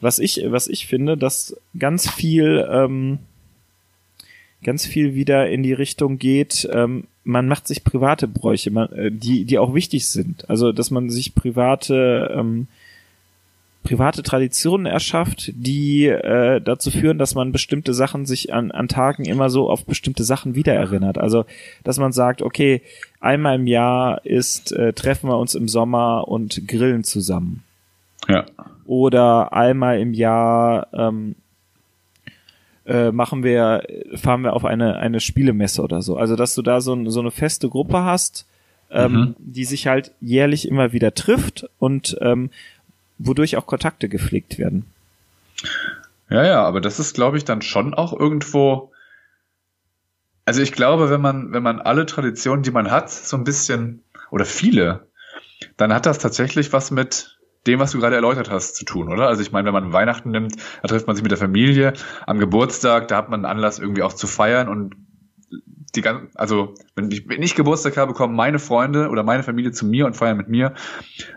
was ich, was ich finde, dass ganz viel, ähm, ganz viel wieder in die Richtung geht. Ähm, man macht sich private Bräuche, man, äh, die, die auch wichtig sind. Also dass man sich private ähm, private Traditionen erschafft, die äh, dazu führen, dass man bestimmte Sachen sich an, an Tagen immer so auf bestimmte Sachen wiedererinnert. Also, dass man sagt, okay, einmal im Jahr ist, äh, treffen wir uns im Sommer und grillen zusammen.
Ja.
Oder einmal im Jahr ähm, äh, machen wir, fahren wir auf eine, eine Spielemesse oder so. Also, dass du da so, so eine feste Gruppe hast, ähm, mhm. die sich halt jährlich immer wieder trifft und ähm, wodurch auch Kontakte gepflegt werden.
Ja, ja, aber das ist, glaube ich, dann schon auch irgendwo. Also ich glaube, wenn man, wenn man alle Traditionen, die man hat, so ein bisschen oder viele, dann hat das tatsächlich was mit dem, was du gerade erläutert hast, zu tun, oder? Also ich meine, wenn man Weihnachten nimmt, da trifft man sich mit der Familie, am Geburtstag, da hat man einen Anlass irgendwie auch zu feiern und die ganzen, also wenn ich, wenn ich Geburtstag habe, kommen meine Freunde oder meine Familie zu mir und feiern mit mir.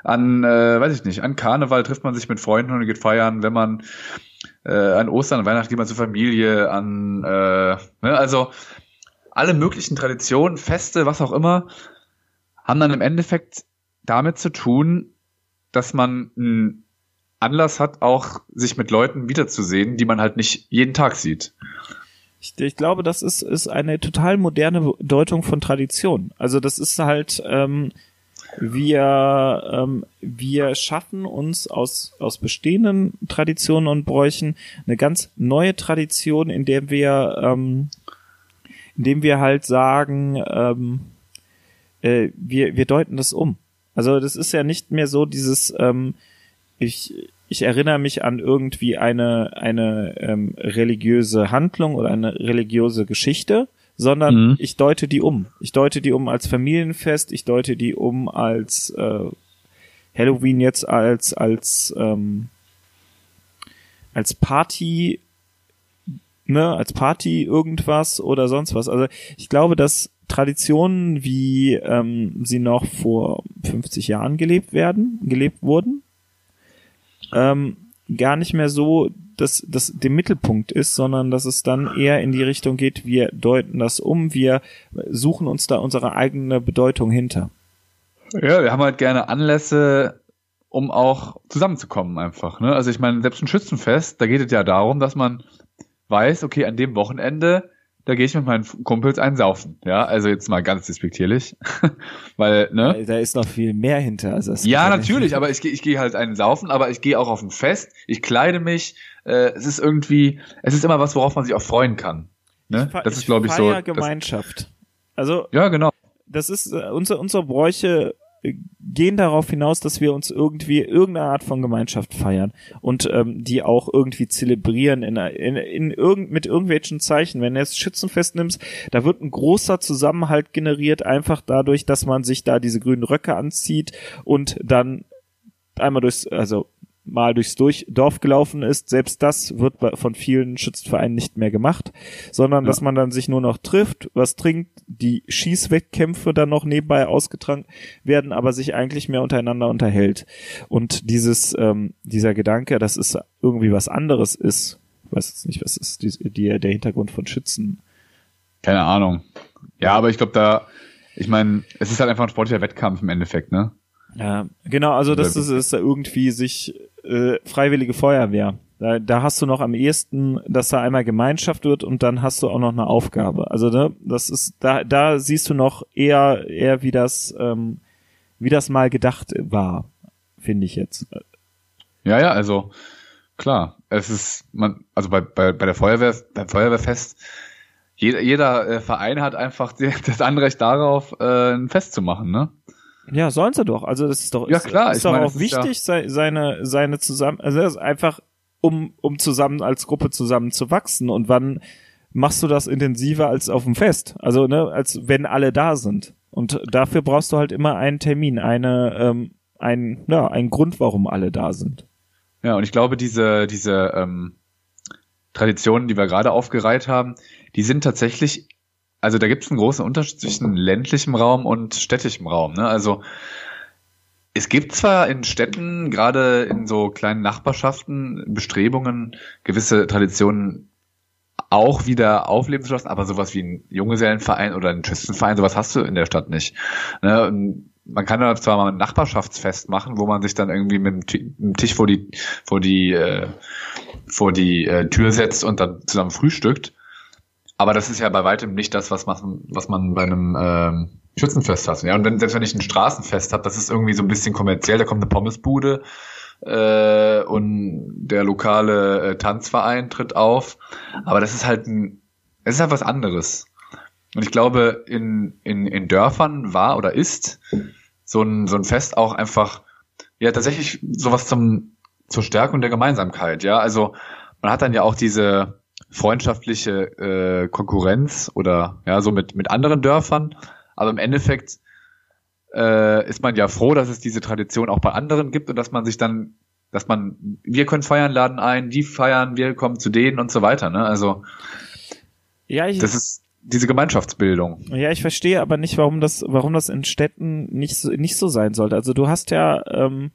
An, äh, weiß ich nicht, an Karneval trifft man sich mit Freunden und geht feiern. Wenn man äh, an Ostern, an Weihnachten geht man zur Familie, an, äh, ne, also alle möglichen Traditionen, Feste, was auch immer, haben dann im Endeffekt damit zu tun, dass man einen Anlass hat, auch sich mit Leuten wiederzusehen, die man halt nicht jeden Tag sieht.
Ich, ich glaube, das ist, ist eine total moderne Deutung von Tradition. Also das ist halt, ähm, wir, ähm, wir schaffen uns aus, aus bestehenden Traditionen und Bräuchen eine ganz neue Tradition, in der wir, ähm, in dem wir halt sagen, ähm, äh, wir, wir deuten das um. Also das ist ja nicht mehr so dieses, ähm, ich, ich erinnere mich an irgendwie eine, eine ähm, religiöse Handlung oder eine religiöse Geschichte, sondern mhm. ich deute die um. Ich deute die um als Familienfest, ich deute die um als äh, Halloween jetzt als als ähm, als Party ne, als Party irgendwas oder sonst was. Also ich glaube, dass Traditionen, wie ähm, sie noch vor 50 Jahren gelebt werden, gelebt wurden, ähm, gar nicht mehr so dass das der Mittelpunkt ist, sondern dass es dann eher in die Richtung geht, wir deuten das um, wir suchen uns da unsere eigene Bedeutung hinter.
Ja, wir haben halt gerne Anlässe, um auch zusammenzukommen einfach. Ne? Also ich meine, selbst ein Schützenfest, da geht es ja darum, dass man weiß, okay, an dem Wochenende da gehe ich mit meinen Kumpels einsaufen. Ja, also jetzt mal ganz despektierlich. <laughs> Weil, ne?
Da ist noch viel mehr hinter. Also
ja, natürlich, aber ich gehe ich geh halt einen saufen, aber ich gehe auch auf ein Fest, ich kleide mich, äh, es ist irgendwie, es ist immer was, worauf man sich auch freuen kann. Ne?
das ist, glaube ich, so. Gemeinschaft. Das, also.
Ja, genau.
Das ist, äh, unsere, unsere Bräuche gehen darauf hinaus, dass wir uns irgendwie irgendeine Art von Gemeinschaft feiern und ähm, die auch irgendwie zelebrieren in, in, in irgend, mit irgendwelchen Zeichen. Wenn du jetzt Schützenfest nimmst, da wird ein großer Zusammenhalt generiert, einfach dadurch, dass man sich da diese grünen Röcke anzieht und dann einmal durchs, also mal durchs durch Dorf gelaufen ist, selbst das wird von vielen Schützenvereinen nicht mehr gemacht, sondern ja. dass man dann sich nur noch trifft, was trinkt, die Schießwettkämpfe dann noch nebenbei ausgetragen werden, aber sich eigentlich mehr untereinander unterhält. Und dieses, ähm, dieser Gedanke, dass es irgendwie was anderes ist, ich weiß jetzt nicht, was ist die, die, der Hintergrund von Schützen?
Keine Ahnung. Ja, aber ich glaube da, ich meine, es ist halt einfach ein sportlicher Wettkampf im Endeffekt, ne?
Ja, genau, also das ist, ist irgendwie sich äh, freiwillige Feuerwehr. Da, da hast du noch am ehesten, dass da einmal Gemeinschaft wird und dann hast du auch noch eine Aufgabe. Also ne, das ist da da siehst du noch eher eher wie das ähm, wie das mal gedacht war, finde ich jetzt.
Ja ja, also klar, es ist man also bei bei, bei der Feuerwehr beim Feuerwehrfest jeder, jeder äh, Verein hat einfach die, <laughs> das Anrecht darauf, äh, ein Fest zu machen, ne?
Ja, sollen sie doch. Also das ist doch,
ja, klar,
ist, ist doch meine, auch wichtig, ja seine, seine zusammen, also das ist einfach, um, um zusammen als Gruppe zusammen zu wachsen. Und wann machst du das intensiver als auf dem Fest? Also, ne, als wenn alle da sind. Und dafür brauchst du halt immer einen Termin, eine, ähm, ein, ja, ein Grund, warum alle da sind.
Ja, und ich glaube, diese, diese ähm, Traditionen, die wir gerade aufgereiht haben, die sind tatsächlich also da gibt es einen großen Unterschied zwischen ländlichem Raum und städtischem Raum. Ne? Also es gibt zwar in Städten, gerade in so kleinen Nachbarschaften, Bestrebungen, gewisse Traditionen auch wieder aufleben zu lassen, aber sowas wie ein Junggesellenverein oder ein Schützenverein, sowas hast du in der Stadt nicht. Ne? man kann da zwar mal ein Nachbarschaftsfest machen, wo man sich dann irgendwie mit dem Tisch vor die vor die äh, vor die äh, Tür setzt und dann zusammen frühstückt. Aber das ist ja bei weitem nicht das, was man, was man bei einem ähm, Schützenfest hat. Ja, und wenn, selbst wenn ich ein Straßenfest habe, das ist irgendwie so ein bisschen kommerziell, da kommt eine Pommesbude, äh, und der lokale äh, Tanzverein tritt auf. Aber das ist halt ein, es ist halt was anderes. Und ich glaube, in, in, in Dörfern war oder ist so ein, so ein Fest auch einfach, ja, tatsächlich sowas zum, zur Stärkung der Gemeinsamkeit, ja. Also man hat dann ja auch diese freundschaftliche äh, Konkurrenz oder ja, so mit, mit anderen Dörfern. Aber im Endeffekt äh, ist man ja froh, dass es diese Tradition auch bei anderen gibt und dass man sich dann, dass man, wir können feiern, laden ein, die feiern, wir kommen zu denen und so weiter. Ne? Also
ja, ich,
das ist diese Gemeinschaftsbildung.
Ja, ich verstehe aber nicht, warum das, warum das in Städten nicht so, nicht so sein sollte. Also du hast ja ähm,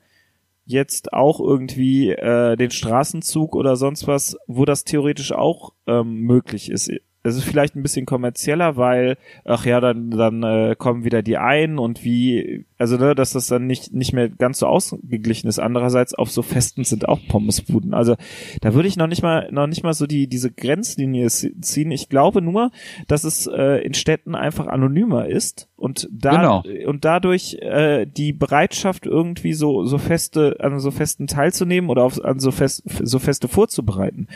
jetzt auch irgendwie äh, den Straßenzug oder sonst was, wo das theoretisch auch ähm, möglich ist es ist vielleicht ein bisschen kommerzieller, weil, ach ja, dann, dann äh, kommen wieder die ein und wie, also ne, dass das dann nicht, nicht mehr ganz so ausgeglichen ist. Andererseits auf so Festen sind auch Pommesbuden. Also da würde ich noch nicht mal, noch nicht mal so die, diese Grenzlinie ziehen. Ich glaube nur, dass es äh, in Städten einfach anonymer ist und da genau. und dadurch äh, die Bereitschaft irgendwie so so feste an so festen teilzunehmen oder auf, an so fest so feste vorzubereiten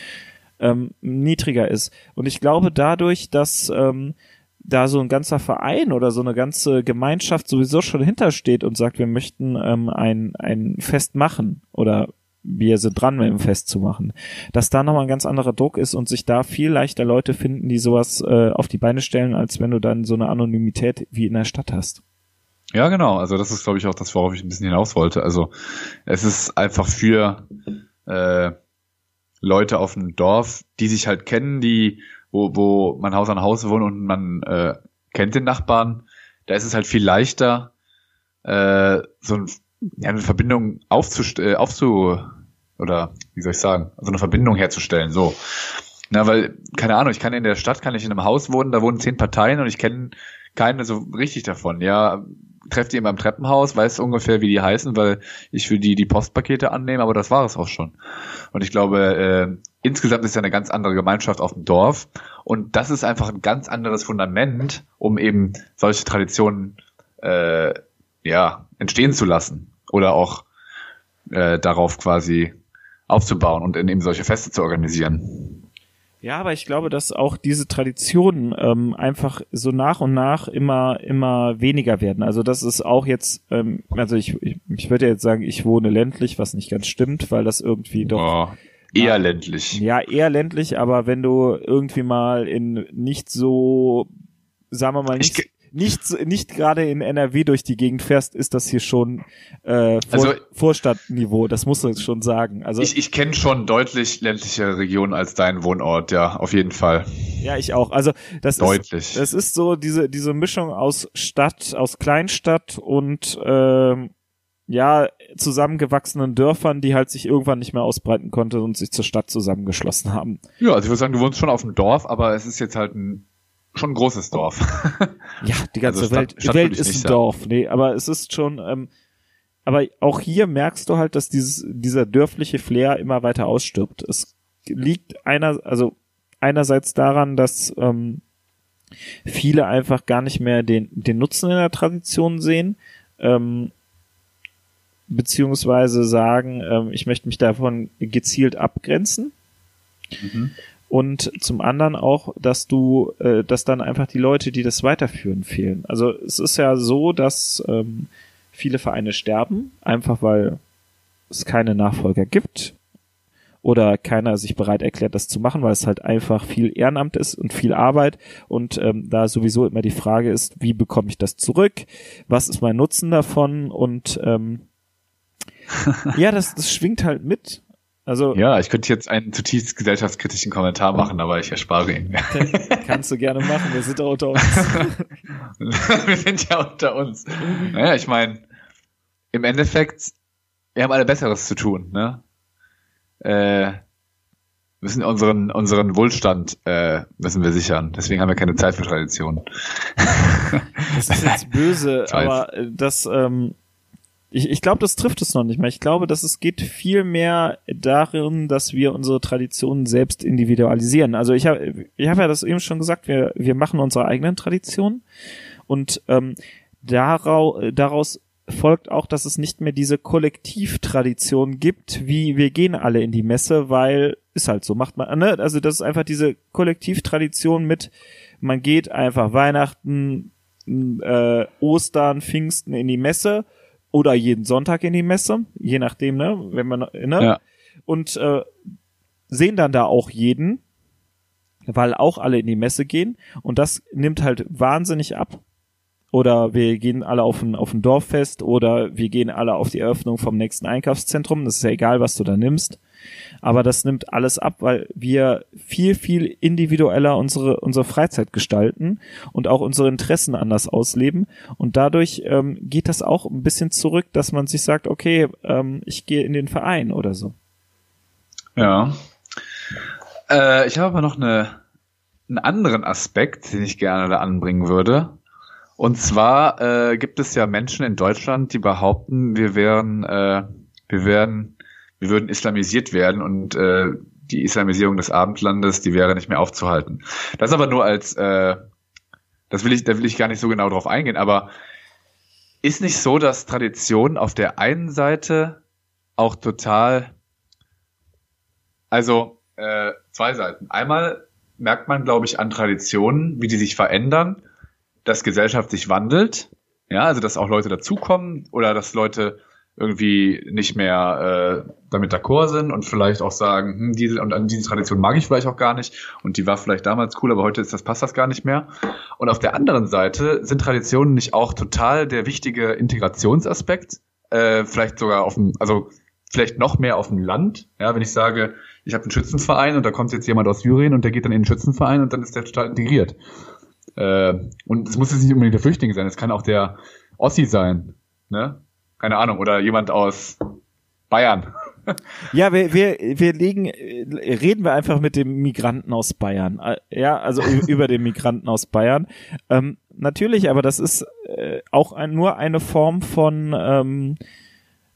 ähm, niedriger ist. Und ich glaube dadurch, dass ähm, da so ein ganzer Verein oder so eine ganze Gemeinschaft sowieso schon hintersteht und sagt, wir möchten ähm, ein, ein Fest machen oder wir sind dran, mit dem Fest zu machen, dass da nochmal ein ganz anderer Druck ist und sich da viel leichter Leute finden, die sowas äh, auf die Beine stellen, als wenn du dann so eine Anonymität wie in der Stadt hast.
Ja, genau. Also das ist, glaube ich, auch das, worauf ich ein bisschen hinaus wollte. Also es ist einfach für äh, Leute auf dem Dorf, die sich halt kennen, die, wo, wo man Haus an Haus wohnt und man äh, kennt den Nachbarn, da ist es halt viel leichter, äh, so ein, ja, eine Verbindung aufzust äh, aufzu oder wie soll ich sagen, also eine Verbindung herzustellen, so. Na, weil, keine Ahnung, ich kann in der Stadt, kann ich in einem Haus wohnen, da wohnen zehn Parteien und ich kenne keine so richtig davon. Ja, treffe die immer im Treppenhaus, weiß ungefähr, wie die heißen, weil ich für die die Postpakete annehme, aber das war es auch schon. Und ich glaube, äh, insgesamt ist ja eine ganz andere Gemeinschaft auf dem Dorf und das ist einfach ein ganz anderes Fundament, um eben solche Traditionen äh, ja entstehen zu lassen oder auch äh, darauf quasi aufzubauen und in eben solche Feste zu organisieren.
Ja, aber ich glaube, dass auch diese Traditionen ähm, einfach so nach und nach immer immer weniger werden. Also das ist auch jetzt, ähm, also ich, ich, ich würde jetzt sagen, ich wohne ländlich, was nicht ganz stimmt, weil das irgendwie doch.
Oh, eher mal, ländlich.
Ja, eher ländlich, aber wenn du irgendwie mal in nicht so, sagen wir mal, nicht, ich, nicht, nicht gerade in NRW durch die Gegend fährst, ist das hier schon äh, Vor also, Vorstadtniveau, das musst du jetzt schon sagen. Also
ich, ich kenne schon deutlich ländlichere Regionen als dein Wohnort, ja, auf jeden Fall.
Ja, ich auch. Also das
deutlich.
ist das ist so diese diese Mischung aus Stadt, aus Kleinstadt und ähm, ja, zusammengewachsenen Dörfern, die halt sich irgendwann nicht mehr ausbreiten konnte und sich zur Stadt zusammengeschlossen haben.
Ja, also ich würde sagen, du wohnst schon auf dem Dorf, aber es ist jetzt halt ein schon ein großes Dorf. <laughs>
ja, die ganze also Welt, Stadt, Welt ist ein Dorf. Nee, aber es ist schon, ähm, aber auch hier merkst du halt, dass dieses, dieser dörfliche Flair immer weiter ausstirbt. Es liegt einer, also einerseits daran, dass ähm, viele einfach gar nicht mehr den, den Nutzen in der Tradition sehen, ähm, beziehungsweise sagen, ähm, ich möchte mich davon gezielt abgrenzen. Mhm und zum anderen auch, dass du, äh, dass dann einfach die Leute, die das weiterführen, fehlen. Also es ist ja so, dass ähm, viele Vereine sterben, einfach weil es keine Nachfolger gibt oder keiner sich bereit erklärt, das zu machen, weil es halt einfach viel Ehrenamt ist und viel Arbeit. Und ähm, da sowieso immer die Frage ist, wie bekomme ich das zurück, was ist mein Nutzen davon? Und ähm, <laughs> ja, das, das schwingt halt mit also
ja, ich könnte jetzt einen zutiefst gesellschaftskritischen Kommentar machen, aber ich erspare ihn.
Kannst du gerne machen, wir sind da unter uns. <laughs>
wir sind ja unter uns. Naja, ich meine, im Endeffekt, wir haben alle Besseres zu tun, ne? Äh, müssen unseren unseren Wohlstand äh, müssen wir sichern. Deswegen haben wir keine Zeit für Tradition.
das ist jetzt böse, <laughs> aber das ähm, ich, ich glaube, das trifft es noch nicht mehr. Ich glaube, dass es geht viel mehr darin, dass wir unsere Traditionen selbst individualisieren. Also ich habe ich hab ja das eben schon gesagt, wir, wir machen unsere eigenen Traditionen und ähm, daraus, daraus folgt auch, dass es nicht mehr diese Kollektivtradition gibt, wie wir gehen alle in die Messe, weil ist halt so, macht man, ne? Also das ist einfach diese Kollektivtradition mit, man geht einfach Weihnachten, äh, Ostern, Pfingsten in die Messe oder jeden Sonntag in die Messe, je nachdem, ne? Wenn man, ne? Ja. Und äh, sehen dann da auch jeden, weil auch alle in die Messe gehen und das nimmt halt wahnsinnig ab oder wir gehen alle auf ein, auf ein Dorffest oder wir gehen alle auf die Eröffnung vom nächsten Einkaufszentrum. Das ist ja egal, was du da nimmst. Aber das nimmt alles ab, weil wir viel, viel individueller unsere, unsere Freizeit gestalten und auch unsere Interessen anders ausleben. Und dadurch ähm, geht das auch ein bisschen zurück, dass man sich sagt, okay, ähm, ich gehe in den Verein oder so.
Ja. Äh, ich habe aber noch eine, einen anderen Aspekt, den ich gerne da anbringen würde. Und zwar äh, gibt es ja Menschen in Deutschland, die behaupten, wir wären, äh, wir wären, wir würden islamisiert werden und äh, die Islamisierung des Abendlandes, die wäre nicht mehr aufzuhalten. Das aber nur als, äh, das will ich, da will ich gar nicht so genau drauf eingehen, aber ist nicht so, dass Tradition auf der einen Seite auch total, also äh, zwei Seiten. Einmal merkt man, glaube ich, an Traditionen, wie die sich verändern dass Gesellschaft sich wandelt, ja, also dass auch Leute dazukommen oder dass Leute irgendwie nicht mehr äh, damit d'accord sind und vielleicht auch sagen, hm, diese und an diese Tradition mag ich vielleicht auch gar nicht und die war vielleicht damals cool, aber heute ist das passt das gar nicht mehr. Und auf der anderen Seite sind Traditionen nicht auch total der wichtige Integrationsaspekt, äh, vielleicht sogar auf dem, also vielleicht noch mehr auf dem Land, ja, wenn ich sage, ich habe einen Schützenverein und da kommt jetzt jemand aus Syrien und der geht dann in den Schützenverein und dann ist der total integriert. Äh, und es muss jetzt nicht unbedingt der Flüchtling sein, es kann auch der Ossi sein, ne? Keine Ahnung, oder jemand aus Bayern. <laughs>
Ja, wir, wir, wir legen, reden wir einfach mit dem Migranten aus Bayern. Äh, ja, also über den Migranten aus Bayern. Ähm, natürlich, aber das ist äh, auch ein, nur eine Form von ähm,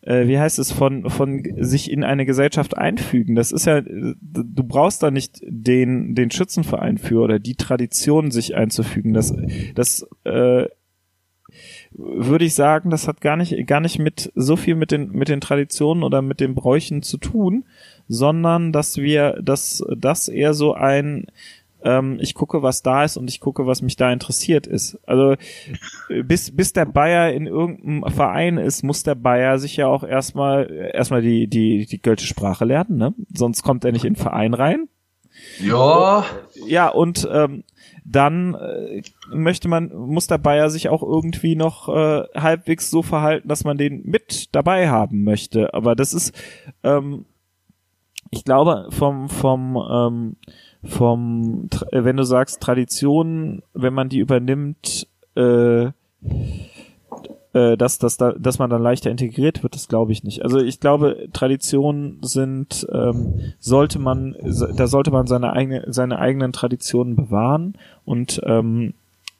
äh, wie heißt es, von, von sich in eine Gesellschaft einfügen. Das ist ja, du brauchst da nicht den, den Schützenverein für oder die Tradition sich einzufügen. Das, das äh, würde ich sagen, das hat gar nicht, gar nicht mit so viel mit den, mit den Traditionen oder mit den Bräuchen zu tun, sondern dass wir, dass das eher so ein ähm, ich gucke, was da ist und ich gucke, was mich da interessiert ist. Also bis, bis der Bayer in irgendeinem Verein ist, muss der Bayer sich ja auch erstmal erstmal die, die, die Gölsche Sprache lernen, ne? Sonst kommt er nicht in den Verein rein.
Ja.
Ja, und ähm, dann äh, möchte man, muss der Bayer sich auch irgendwie noch äh, halbwegs so verhalten, dass man den mit dabei haben möchte. Aber das ist, ähm, ich glaube, vom, vom ähm, vom, äh, wenn du sagst Tradition, wenn man die übernimmt, äh, äh, dass, dass, da, dass man dann leichter integriert wird, das glaube ich nicht. Also ich glaube, Traditionen sind, ähm, sollte man, da sollte man seine eigene, seine eigenen Traditionen bewahren und ähm,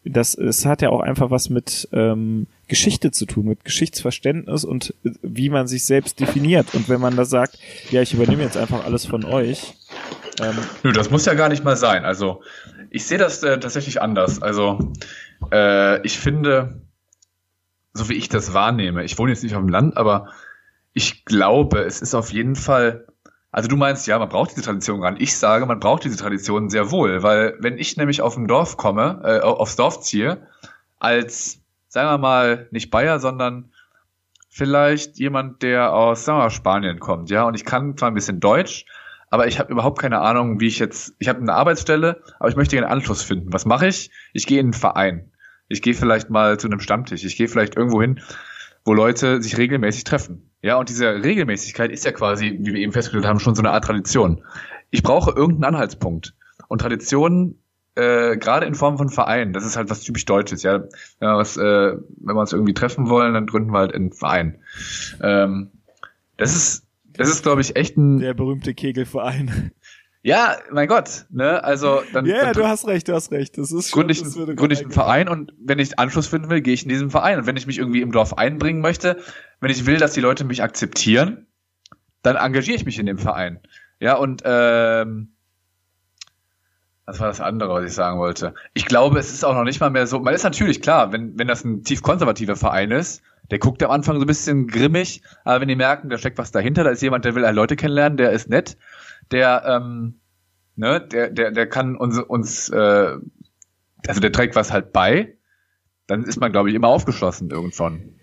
das, es hat ja auch einfach was mit ähm, Geschichte zu tun, mit Geschichtsverständnis und äh, wie man sich selbst definiert. Und wenn man da sagt, ja, ich übernehme jetzt einfach alles von euch,
ähm, Nö, das muss ja gar nicht mal sein. Also ich sehe das äh, tatsächlich anders. Also äh, ich finde, so wie ich das wahrnehme, ich wohne jetzt nicht auf dem Land, aber ich glaube, es ist auf jeden Fall. Also du meinst, ja, man braucht diese Tradition gar nicht. Ich sage, man braucht diese Tradition sehr wohl, weil wenn ich nämlich auf ein Dorf komme, äh, aufs Dorf ziehe, als, sagen wir mal, nicht Bayer, sondern vielleicht jemand, der aus, sagen wir mal, Spanien kommt, ja, und ich kann zwar ein bisschen Deutsch, aber ich habe überhaupt keine Ahnung, wie ich jetzt, ich habe eine Arbeitsstelle, aber ich möchte einen Anschluss finden. Was mache ich? Ich gehe in einen Verein. Ich gehe vielleicht mal zu einem Stammtisch. Ich gehe vielleicht irgendwo hin, wo Leute sich regelmäßig treffen. Ja, und diese Regelmäßigkeit ist ja quasi, wie wir eben festgestellt haben, schon so eine Art Tradition. Ich brauche irgendeinen Anhaltspunkt. Und Traditionen, äh, gerade in Form von Vereinen, das ist halt was typisch Deutsches, ja. Wenn wir, was, äh, wenn wir uns irgendwie treffen wollen, dann gründen wir halt einen Verein. Ähm, das ist das ist, glaube ich, echt ein.
Der berühmte Kegelverein.
Ja, mein Gott, ne? Also
dann. Ja, yeah, du hast recht, du hast recht. Das ist
gründe ich, gründe ich einen Verein und wenn ich Anschluss finden will, gehe ich in diesen Verein. Und wenn ich mich irgendwie im Dorf einbringen möchte, wenn ich will, dass die Leute mich akzeptieren, dann engagiere ich mich in dem Verein. Ja, und ähm, was war das andere, was ich sagen wollte? Ich glaube, es ist auch noch nicht mal mehr so. Man ist natürlich klar, wenn, wenn das ein tief konservativer Verein ist, der guckt am Anfang so ein bisschen grimmig, aber wenn die merken, da steckt was dahinter, da ist jemand, der will halt Leute kennenlernen, der ist nett, der, ähm, ne, der, der, der kann uns, uns, äh, also der trägt was halt bei, dann ist man, glaube ich, immer aufgeschlossen irgendwann.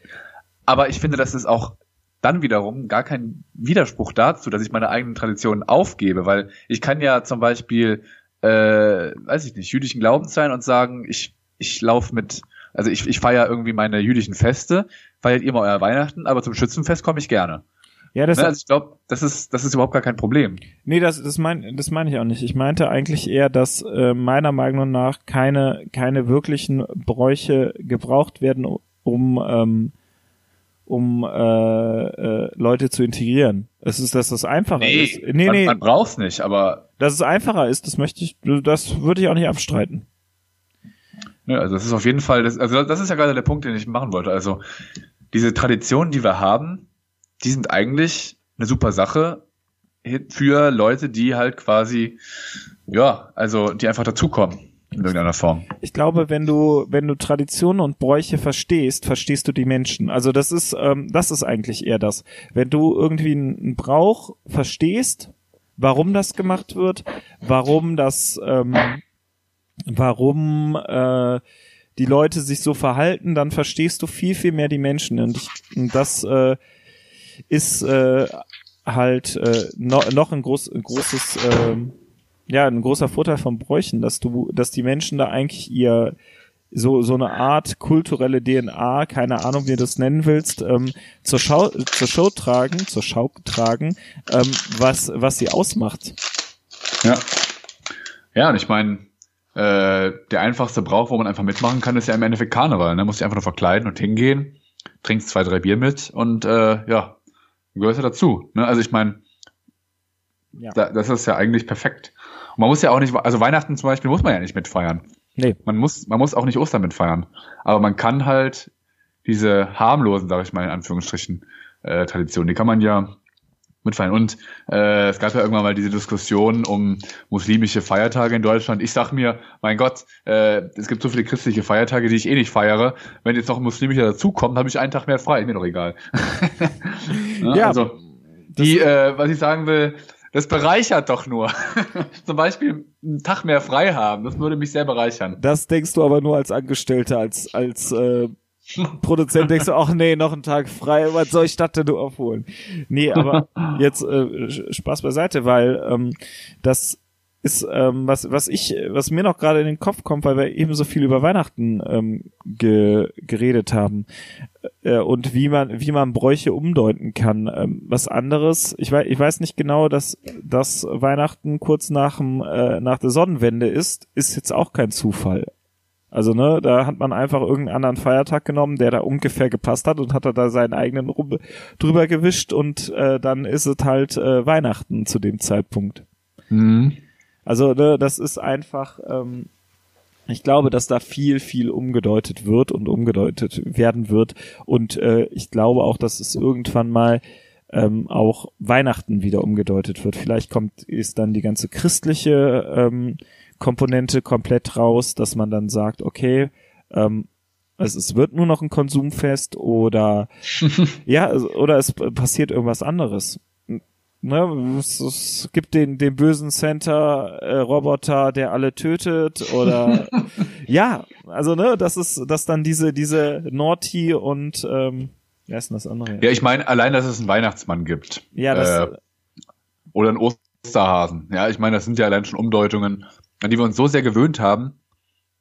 Aber ich finde, das ist auch dann wiederum gar kein Widerspruch dazu, dass ich meine eigenen Traditionen aufgebe, weil ich kann ja zum Beispiel, äh, weiß ich nicht, jüdischen Glaubens sein und sagen, ich, ich laufe mit, also ich, ich feiere irgendwie meine jüdischen Feste, feiert ihr mal euer Weihnachten, aber zum Schützenfest komme ich gerne. Ja, das ne, also ich glaube, das ist, das ist überhaupt gar kein Problem.
Nee, das, das meine das meine ich auch nicht. Ich meinte eigentlich eher, dass äh, meiner Meinung nach keine, keine wirklichen Bräuche gebraucht werden, um ähm, um äh, äh, Leute zu integrieren. Es ist, dass das einfacher
nee,
ist.
Nee, man, nee, man braucht's nicht, aber
dass es einfacher ist, das möchte ich, das würde ich auch nicht abstreiten.
Ja, also das ist auf jeden Fall, das, also das ist ja gerade der Punkt, den ich machen wollte. Also diese Traditionen, die wir haben, die sind eigentlich eine super Sache für Leute, die halt quasi, ja, also die einfach dazukommen in irgendeiner Form.
Ich glaube, wenn du wenn du Traditionen und Bräuche verstehst, verstehst du die Menschen. Also das ist ähm, das ist eigentlich eher das. Wenn du irgendwie einen Brauch verstehst, warum das gemacht wird, warum das ähm, warum äh, die Leute sich so verhalten, dann verstehst du viel viel mehr die Menschen und, ich, und das äh, ist äh, halt äh, no, noch ein, groß, großes äh, ja, ein großer Vorteil von Bräuchen, dass du, dass die Menschen da eigentlich ihr so so eine Art kulturelle DNA, keine Ahnung, wie du das nennen willst, ähm, zur Schau zur Show tragen, zur Schau tragen, ähm, was was sie ausmacht.
Ja, ja, und ich meine, äh, der einfachste Brauch, wo man einfach mitmachen kann, ist ja im Endeffekt Karneval. Ne? Muss sich einfach nur verkleiden und hingehen, trinkst zwei drei Bier mit und äh, ja, gehörst ja dazu. Ne? Also ich meine, ja. da, das ist ja eigentlich perfekt. Und man muss ja auch nicht, also Weihnachten zum Beispiel muss man ja nicht mitfeiern. Nee. Man muss, man muss auch nicht Ostern mitfeiern. Aber man kann halt diese harmlosen, sage ich mal in Anführungsstrichen, äh, Traditionen, die kann man ja mitfeiern. Und äh, es gab ja irgendwann mal diese Diskussion um muslimische Feiertage in Deutschland. Ich sag mir, mein Gott, äh, es gibt so viele christliche Feiertage, die ich eh nicht feiere. Wenn jetzt noch ein muslimischer dazukommt, habe ich einen Tag mehr frei. Ist mir doch egal. <laughs> ja, ja, also die, äh, was ich sagen will, das bereichert doch nur. <laughs> Zum Beispiel einen Tag mehr frei haben. Das würde mich sehr bereichern.
Das denkst du aber nur als Angestellter, als, als äh, <laughs> Produzent denkst du, ach nee, noch einen Tag frei, was soll ich das denn nur aufholen? Nee, aber <laughs> jetzt äh, Spaß beiseite, weil ähm, das ist ähm, was was ich was mir noch gerade in den Kopf kommt, weil wir eben so viel über Weihnachten ähm, ge, geredet haben äh, und wie man wie man Bräuche umdeuten kann. Ähm, was anderes, ich weiß ich weiß nicht genau, dass dass Weihnachten kurz nach dem äh, nach der Sonnenwende ist, ist jetzt auch kein Zufall. Also ne, da hat man einfach irgendeinen anderen Feiertag genommen, der da ungefähr gepasst hat und hat er da seinen eigenen Rum drüber gewischt und äh, dann ist es halt äh, Weihnachten zu dem Zeitpunkt. Mhm. Also ne, das ist einfach, ähm, ich glaube, dass da viel, viel umgedeutet wird und umgedeutet werden wird. Und äh, ich glaube auch, dass es irgendwann mal ähm, auch Weihnachten wieder umgedeutet wird. Vielleicht kommt ist dann die ganze christliche ähm, Komponente komplett raus, dass man dann sagt, okay, ähm, es, es wird nur noch ein Konsumfest oder <laughs> ja, oder es passiert irgendwas anderes. Ne, es, es gibt den, den bösen Center-Roboter, äh, der alle tötet oder <laughs> ja, also ne, das ist, dass dann diese, diese Naughty und ähm, wer ist denn das andere?
Ja, ich meine, allein, dass es einen Weihnachtsmann gibt. Ja, das, äh, oder einen Osterhasen. Ja, ich meine, das sind ja allein schon Umdeutungen, an die wir uns so sehr gewöhnt haben,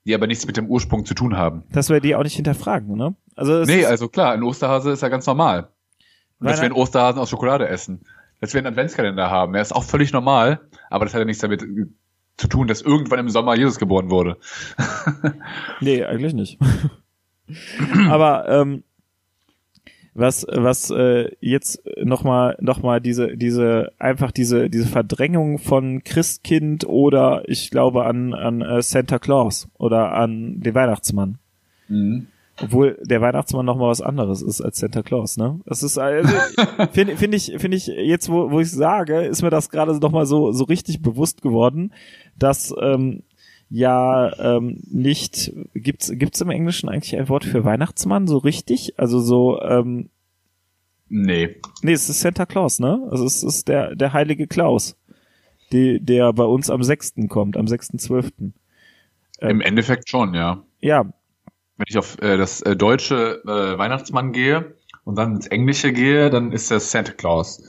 die aber nichts mit dem Ursprung zu tun haben.
Dass wir die auch nicht hinterfragen, ne?
Also nee, also klar, ein Osterhase ist ja ganz normal. dass wir einen Osterhasen aus Schokolade essen dass wir einen Adventskalender haben. Er ist auch völlig normal, aber das hat ja nichts damit zu tun, dass irgendwann im Sommer Jesus geboren wurde. <laughs>
nee, eigentlich nicht. <laughs> aber ähm, was was äh, jetzt nochmal noch mal diese diese einfach diese diese Verdrängung von Christkind oder ich glaube an an äh, Santa Claus oder an den Weihnachtsmann. Mhm. Obwohl der Weihnachtsmann noch mal was anderes ist als Santa Claus, ne? Das ist also <laughs> finde find ich finde ich jetzt wo wo ich sage, ist mir das gerade noch mal so so richtig bewusst geworden, dass ähm, ja ähm, nicht gibt's gibt's im Englischen eigentlich ein Wort für Weihnachtsmann so richtig? Also so ähm,
Nee.
Nee, es ist Santa Claus, ne? Also es ist der der heilige Klaus, die, der bei uns am 6. kommt, am 6.12. Ähm,
Im Endeffekt schon, ja.
Ja,
Wenn ich auf äh, das äh, deutsche äh, Weihnachtsmann gehe und dann ins Englische gehe, dann ist das Santa Claus.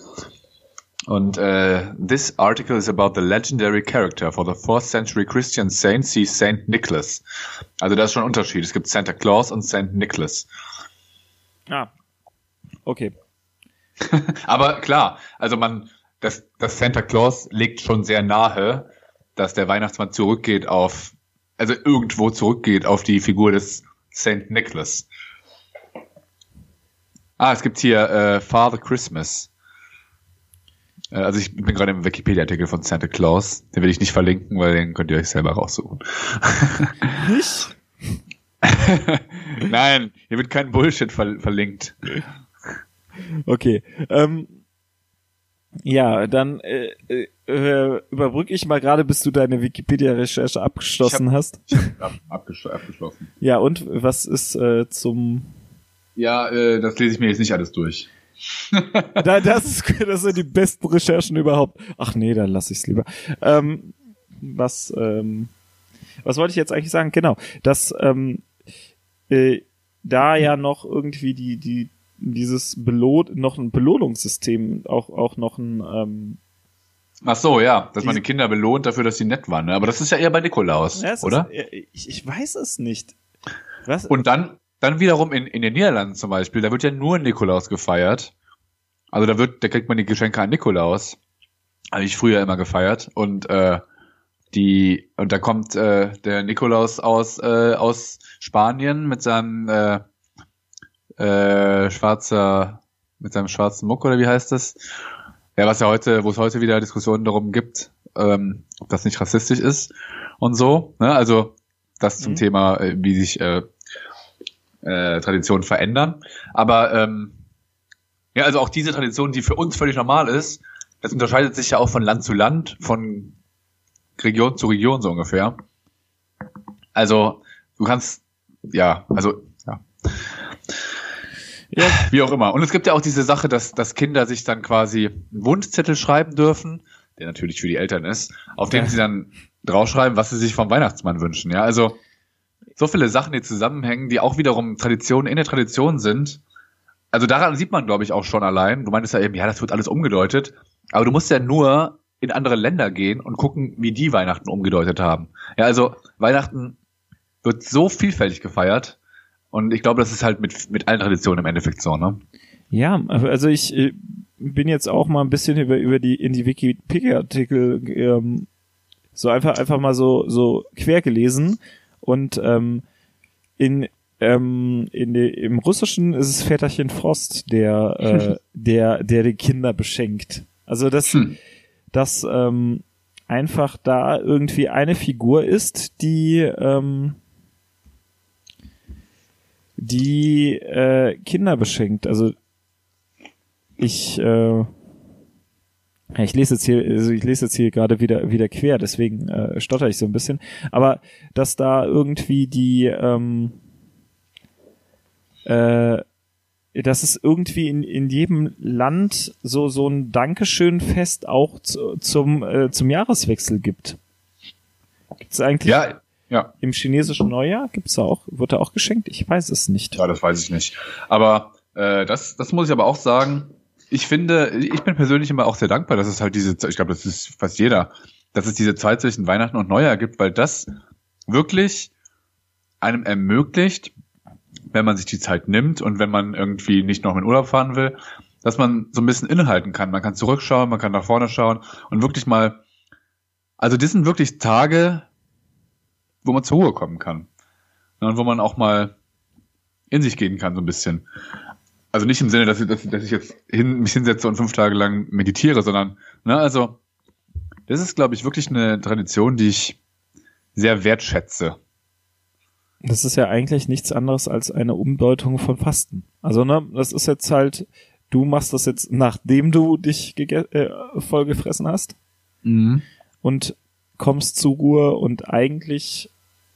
Und äh, this article is about the legendary character for the 4th century Christian saint, see Saint Nicholas. Also da ist schon ein Unterschied. Es gibt Santa Claus und Saint Nicholas.
ah, okay. <laughs>
Aber klar, also man, das, das Santa Claus legt schon sehr nahe, dass der Weihnachtsmann zurückgeht auf, also irgendwo zurückgeht auf die Figur des Saint Nicholas. Ah, es gibt hier äh, Father Christmas. Äh, also ich bin gerade im Wikipedia-Artikel von Santa Claus. Den will ich nicht verlinken, weil den könnt ihr euch selber raussuchen. <laughs>
Nicht? <laughs>
Nein, hier wird kein Bullshit ver verlinkt.
Okay. Ähm, ja, dann äh, äh, überbrücke ich mal gerade, bis du deine Wikipedia-Recherche abgeschlossen
Ich hab-
hast.
Ab, abgesch abgeschlossen.
Ja, und was ist äh, zum
Ja, äh, das lese ich mir jetzt nicht alles durch. <laughs>
Da, das, ist, das sind die besten Recherchen überhaupt. Ach nee, dann lass ich's lieber. Ähm, was, ähm, was wollte ich jetzt eigentlich sagen? Genau, dass ähm, äh, da ja noch irgendwie die die dieses Belohn noch ein Belohnungssystem auch auch noch ein ähm,
Ach so, ja, dass man
Die-
Kinder belohnt dafür, dass sie nett waren. Ne? Aber das ist ja eher bei Nikolaus,
ja,
oder?
Ist, ich, ich weiß es nicht. Was?
Und dann, dann wiederum in, in den Niederlanden zum Beispiel, da wird ja nur Nikolaus gefeiert. Also da wird, da kriegt man die Geschenke an Nikolaus. Habe ich früher immer gefeiert. Und äh, die, und da kommt äh, der Nikolaus aus, äh, aus Spanien mit seinem äh, äh, schwarzer, mit seinem schwarzen Muck oder wie heißt das? Ja, was ja heute, wo es heute wieder Diskussionen darum gibt, ähm, ob das nicht rassistisch ist und so. Ne? Also das zum
Mhm.
Thema, äh, wie sich äh, äh, Traditionen verändern. Aber ähm, ja, also auch diese Tradition, die für uns völlig normal ist, das unterscheidet sich ja auch von Land zu Land, von Region zu Region so ungefähr. Also du kannst, ja, also ja,
ja,
wie auch immer. Und es gibt ja auch diese Sache, dass, dass Kinder sich dann quasi einen Wunschzettel schreiben dürfen, der natürlich für die Eltern ist, auf dem
Ja.
sie dann draufschreiben, was sie sich vom Weihnachtsmann wünschen. Ja, also so viele Sachen, die zusammenhängen, die auch wiederum Traditionen in der Tradition sind. Also daran sieht man, glaube ich, auch schon allein. Du meintest ja eben, ja, das wird alles umgedeutet. Aber du musst ja nur in andere Länder gehen und gucken, wie die Weihnachten umgedeutet haben. Ja, also Weihnachten wird so vielfältig gefeiert. Und ich glaube, das ist halt mit, mit allen Traditionen im Endeffekt so, ne?
Ja, also ich äh, bin jetzt auch mal ein bisschen über, über die in die Wikipedia-Artikel ähm, so einfach einfach mal so so quer gelesen und ähm, in ähm, in de, im Russischen ist es Väterchen Frost, der äh, <laughs> der der die Kinder beschenkt. Also das
Hm.
dass ähm, einfach da irgendwie eine Figur ist, die ähm, die äh, Kinder beschenkt. Also ich äh, ich lese jetzt hier, also ich lese jetzt hier gerade wieder wieder quer, deswegen äh, stotter ich so ein bisschen. Aber dass da irgendwie die ähm, äh, dass es irgendwie in, in jedem Land so so ein Dankeschön-Fest auch zu, zum äh, zum Jahreswechsel gibt. Gibt's eigentlich
Ja, ja.
im chinesischen Neujahr gibt's da auch wird da auch geschenkt? Ich weiß es nicht.
Ja, das weiß ich nicht. Aber äh, das, das muss ich aber auch sagen. Ich finde, ich bin persönlich immer auch sehr dankbar, dass es halt diese, ich glaube, das ist fast jeder, dass es diese Zeit zwischen Weihnachten und Neujahr gibt, weil das wirklich einem ermöglicht, wenn man sich die Zeit nimmt und wenn man irgendwie nicht noch in Urlaub fahren will, dass man so ein bisschen innehalten kann. Man kann zurückschauen, man kann nach vorne schauen und wirklich mal, also das sind wirklich Tage, wo man zur Ruhe kommen kann. Und wo man auch mal in sich gehen kann, so ein bisschen. Also nicht im Sinne, dass ich, dass, dass ich jetzt hin, mich hinsetze und fünf Tage lang meditiere, sondern, ne, also, das ist, glaube ich, wirklich eine Tradition, die ich sehr wertschätze.
Das ist ja eigentlich nichts anderes als eine Umdeutung von Fasten. Also ne, das ist jetzt halt, du machst das jetzt nachdem du dich äh, voll gefressen hast
Mhm.
und kommst zur Ruhe und eigentlich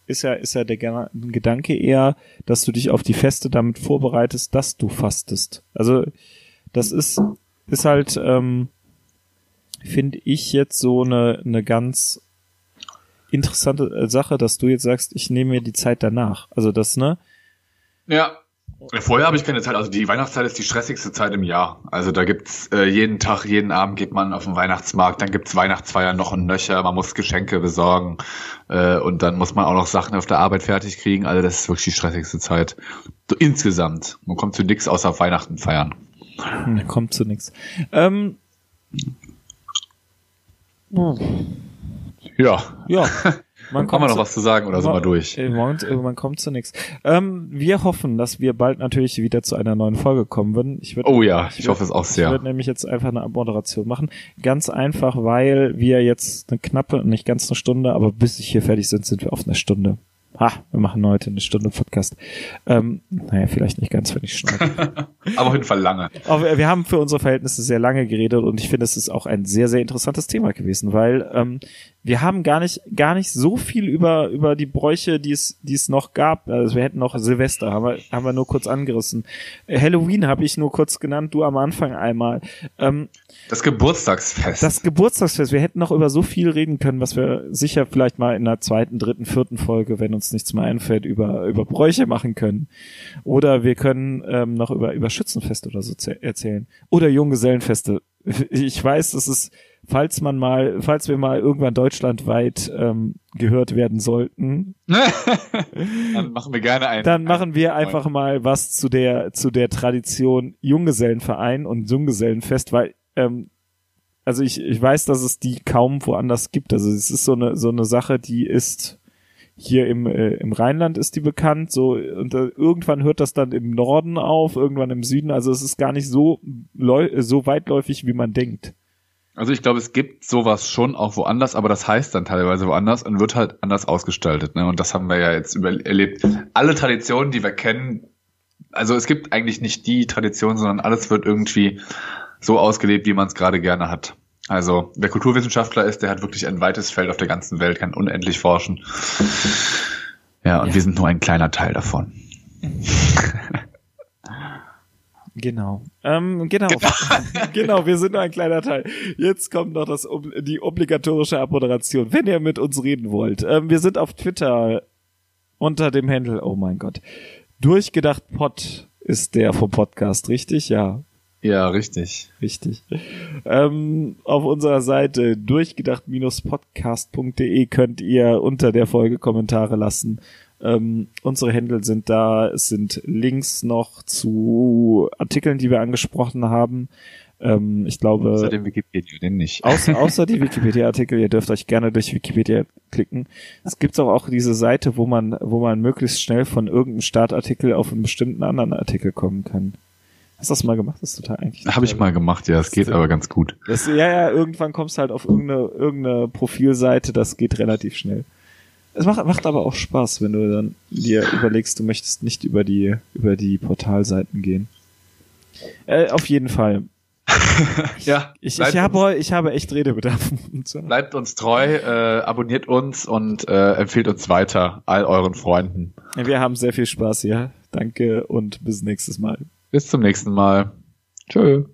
ist ja, ist ja der Gedanke eher, dass du dich auf die Feste damit vorbereitest, dass du fastest. Also das ist, ist halt, ähm, finde ich jetzt so eine, eine ganz interessante äh, Sache, dass du jetzt sagst, ich nehme mir die Zeit danach. Also das, ne?
Ja. Vorher habe ich keine Zeit. Also die Weihnachtszeit ist die stressigste Zeit im Jahr. Also da gibt's äh, jeden Tag, jeden Abend geht man auf den Weihnachtsmarkt, dann gibt's Weihnachtsfeiern noch ein Nöcher, man muss Geschenke besorgen äh, und dann muss man auch noch Sachen auf der Arbeit fertig kriegen. Also das ist wirklich die stressigste Zeit. So, insgesamt. Man kommt zu nichts außer auf Weihnachten feiern.
Man kommt zu nichts. Ähm,
ja.
Ja. <laughs>
Man Haben wir noch was zu sagen oder sind wir durch?
Im Moment, man kommt zu nichts. Ähm, wir hoffen, dass wir bald natürlich wieder zu einer neuen Folge kommen würden.
Ich würd, oh ja, ich, ich hoffe es auch sehr.
Ich würde nämlich jetzt einfach eine Abmoderation machen. Ganz einfach, weil wir jetzt eine knappe, nicht ganz eine Stunde, aber bis ich hier fertig sind, sind wir auf eine Stunde. Ha, wir machen heute eine Stunde Podcast. Ähm, naja, vielleicht nicht ganz, wenn ich schneide. <laughs>
Aber auf jeden Fall lange.
Aber wir haben für unsere Verhältnisse sehr lange geredet und ich finde, es ist auch ein sehr, sehr interessantes Thema gewesen, weil ähm, wir haben gar nicht, gar nicht so viel über, über die Bräuche, die es, die es noch gab. Also wir hätten noch Silvester, haben wir, haben wir nur kurz angerissen. Halloween habe ich nur kurz genannt, du am Anfang einmal. Ähm,
das Geburtstagsfest.
Das Geburtstagsfest. Wir hätten noch über so viel reden können, was wir sicher vielleicht mal in der zweiten, dritten, vierten Folge, wenn uns nichts mehr einfällt, über, über Bräuche machen können. Oder wir können ähm, noch über, über Schützenfeste oder so erzählen. Oder Junggesellenfeste. Ich weiß, das ist falls man mal, falls wir mal irgendwann deutschlandweit ähm, gehört werden sollten, <laughs>
dann machen wir gerne einen.
Dann machen wir einfach mal was zu der zu der Tradition Junggesellenverein und Junggesellenfest, weil ähm, also ich, ich weiß, dass es die kaum woanders gibt. Also es ist so eine so eine Sache, die ist hier im, äh, im Rheinland ist die bekannt, so und äh, irgendwann hört das dann im Norden auf, irgendwann im Süden. Also es ist gar nicht so so weitläufig, wie man denkt.
Also ich glaube, es gibt sowas schon auch woanders, aber das heißt dann teilweise woanders und wird halt anders ausgestaltet. Ne? Und das haben wir ja jetzt erlebt. Alle Traditionen, die wir kennen, also es gibt eigentlich nicht die Tradition, sondern alles wird irgendwie so ausgelebt, wie man es gerade gerne hat. Also wer Kulturwissenschaftler ist, der hat wirklich ein weites Feld auf der ganzen Welt, kann unendlich forschen. Ja, und ja. wir sind nur ein kleiner Teil davon. <laughs>
Genau. Ähm, genau. Genau. <laughs> genau, wir sind nur ein kleiner Teil. Jetzt kommt noch das, die obligatorische Abmoderation, wenn ihr mit uns reden wollt. Ähm, wir sind auf Twitter unter dem Handle, oh mein Gott. Durchgedacht Pod ist der vom Podcast, richtig? Ja.
Ja, richtig.
Richtig. Ähm, auf unserer Seite durchgedacht-podcast.de könnt ihr unter der Folge Kommentare lassen ähm, unsere Händel sind da. Es sind Links noch zu Artikeln, die wir angesprochen haben. Ähm, ich glaube.
Außer dem Wikipedia, den nicht.
Außer, <laughs> außer die Wikipedia-Artikel. Ihr dürft euch gerne durch Wikipedia klicken. Es gibt auch, auch diese Seite, wo man, wo man möglichst schnell von irgendeinem Startartikel auf einen bestimmten anderen Artikel kommen kann. Hast du das mal gemacht? Das ist total eigentlich.
Habe ich mal gemacht, ja, es geht aber ganz gut.
Das, ja, ja, irgendwann kommst du halt auf irgendeine, irgendeine Profilseite, das geht relativ schnell. Es macht, macht aber auch Spaß, wenn du dann dir überlegst, du möchtest nicht über die, über die Portalseiten gehen. Äh, auf jeden Fall. <laughs>
ja.
Ich, ich, habe, ich habe echt Redebedarf. <laughs>
bleibt uns treu, äh, abonniert uns und äh, empfiehlt uns weiter all euren Freunden.
Wir haben sehr viel Spaß hier. Danke und bis nächstes Mal.
Bis zum nächsten Mal. Tschö.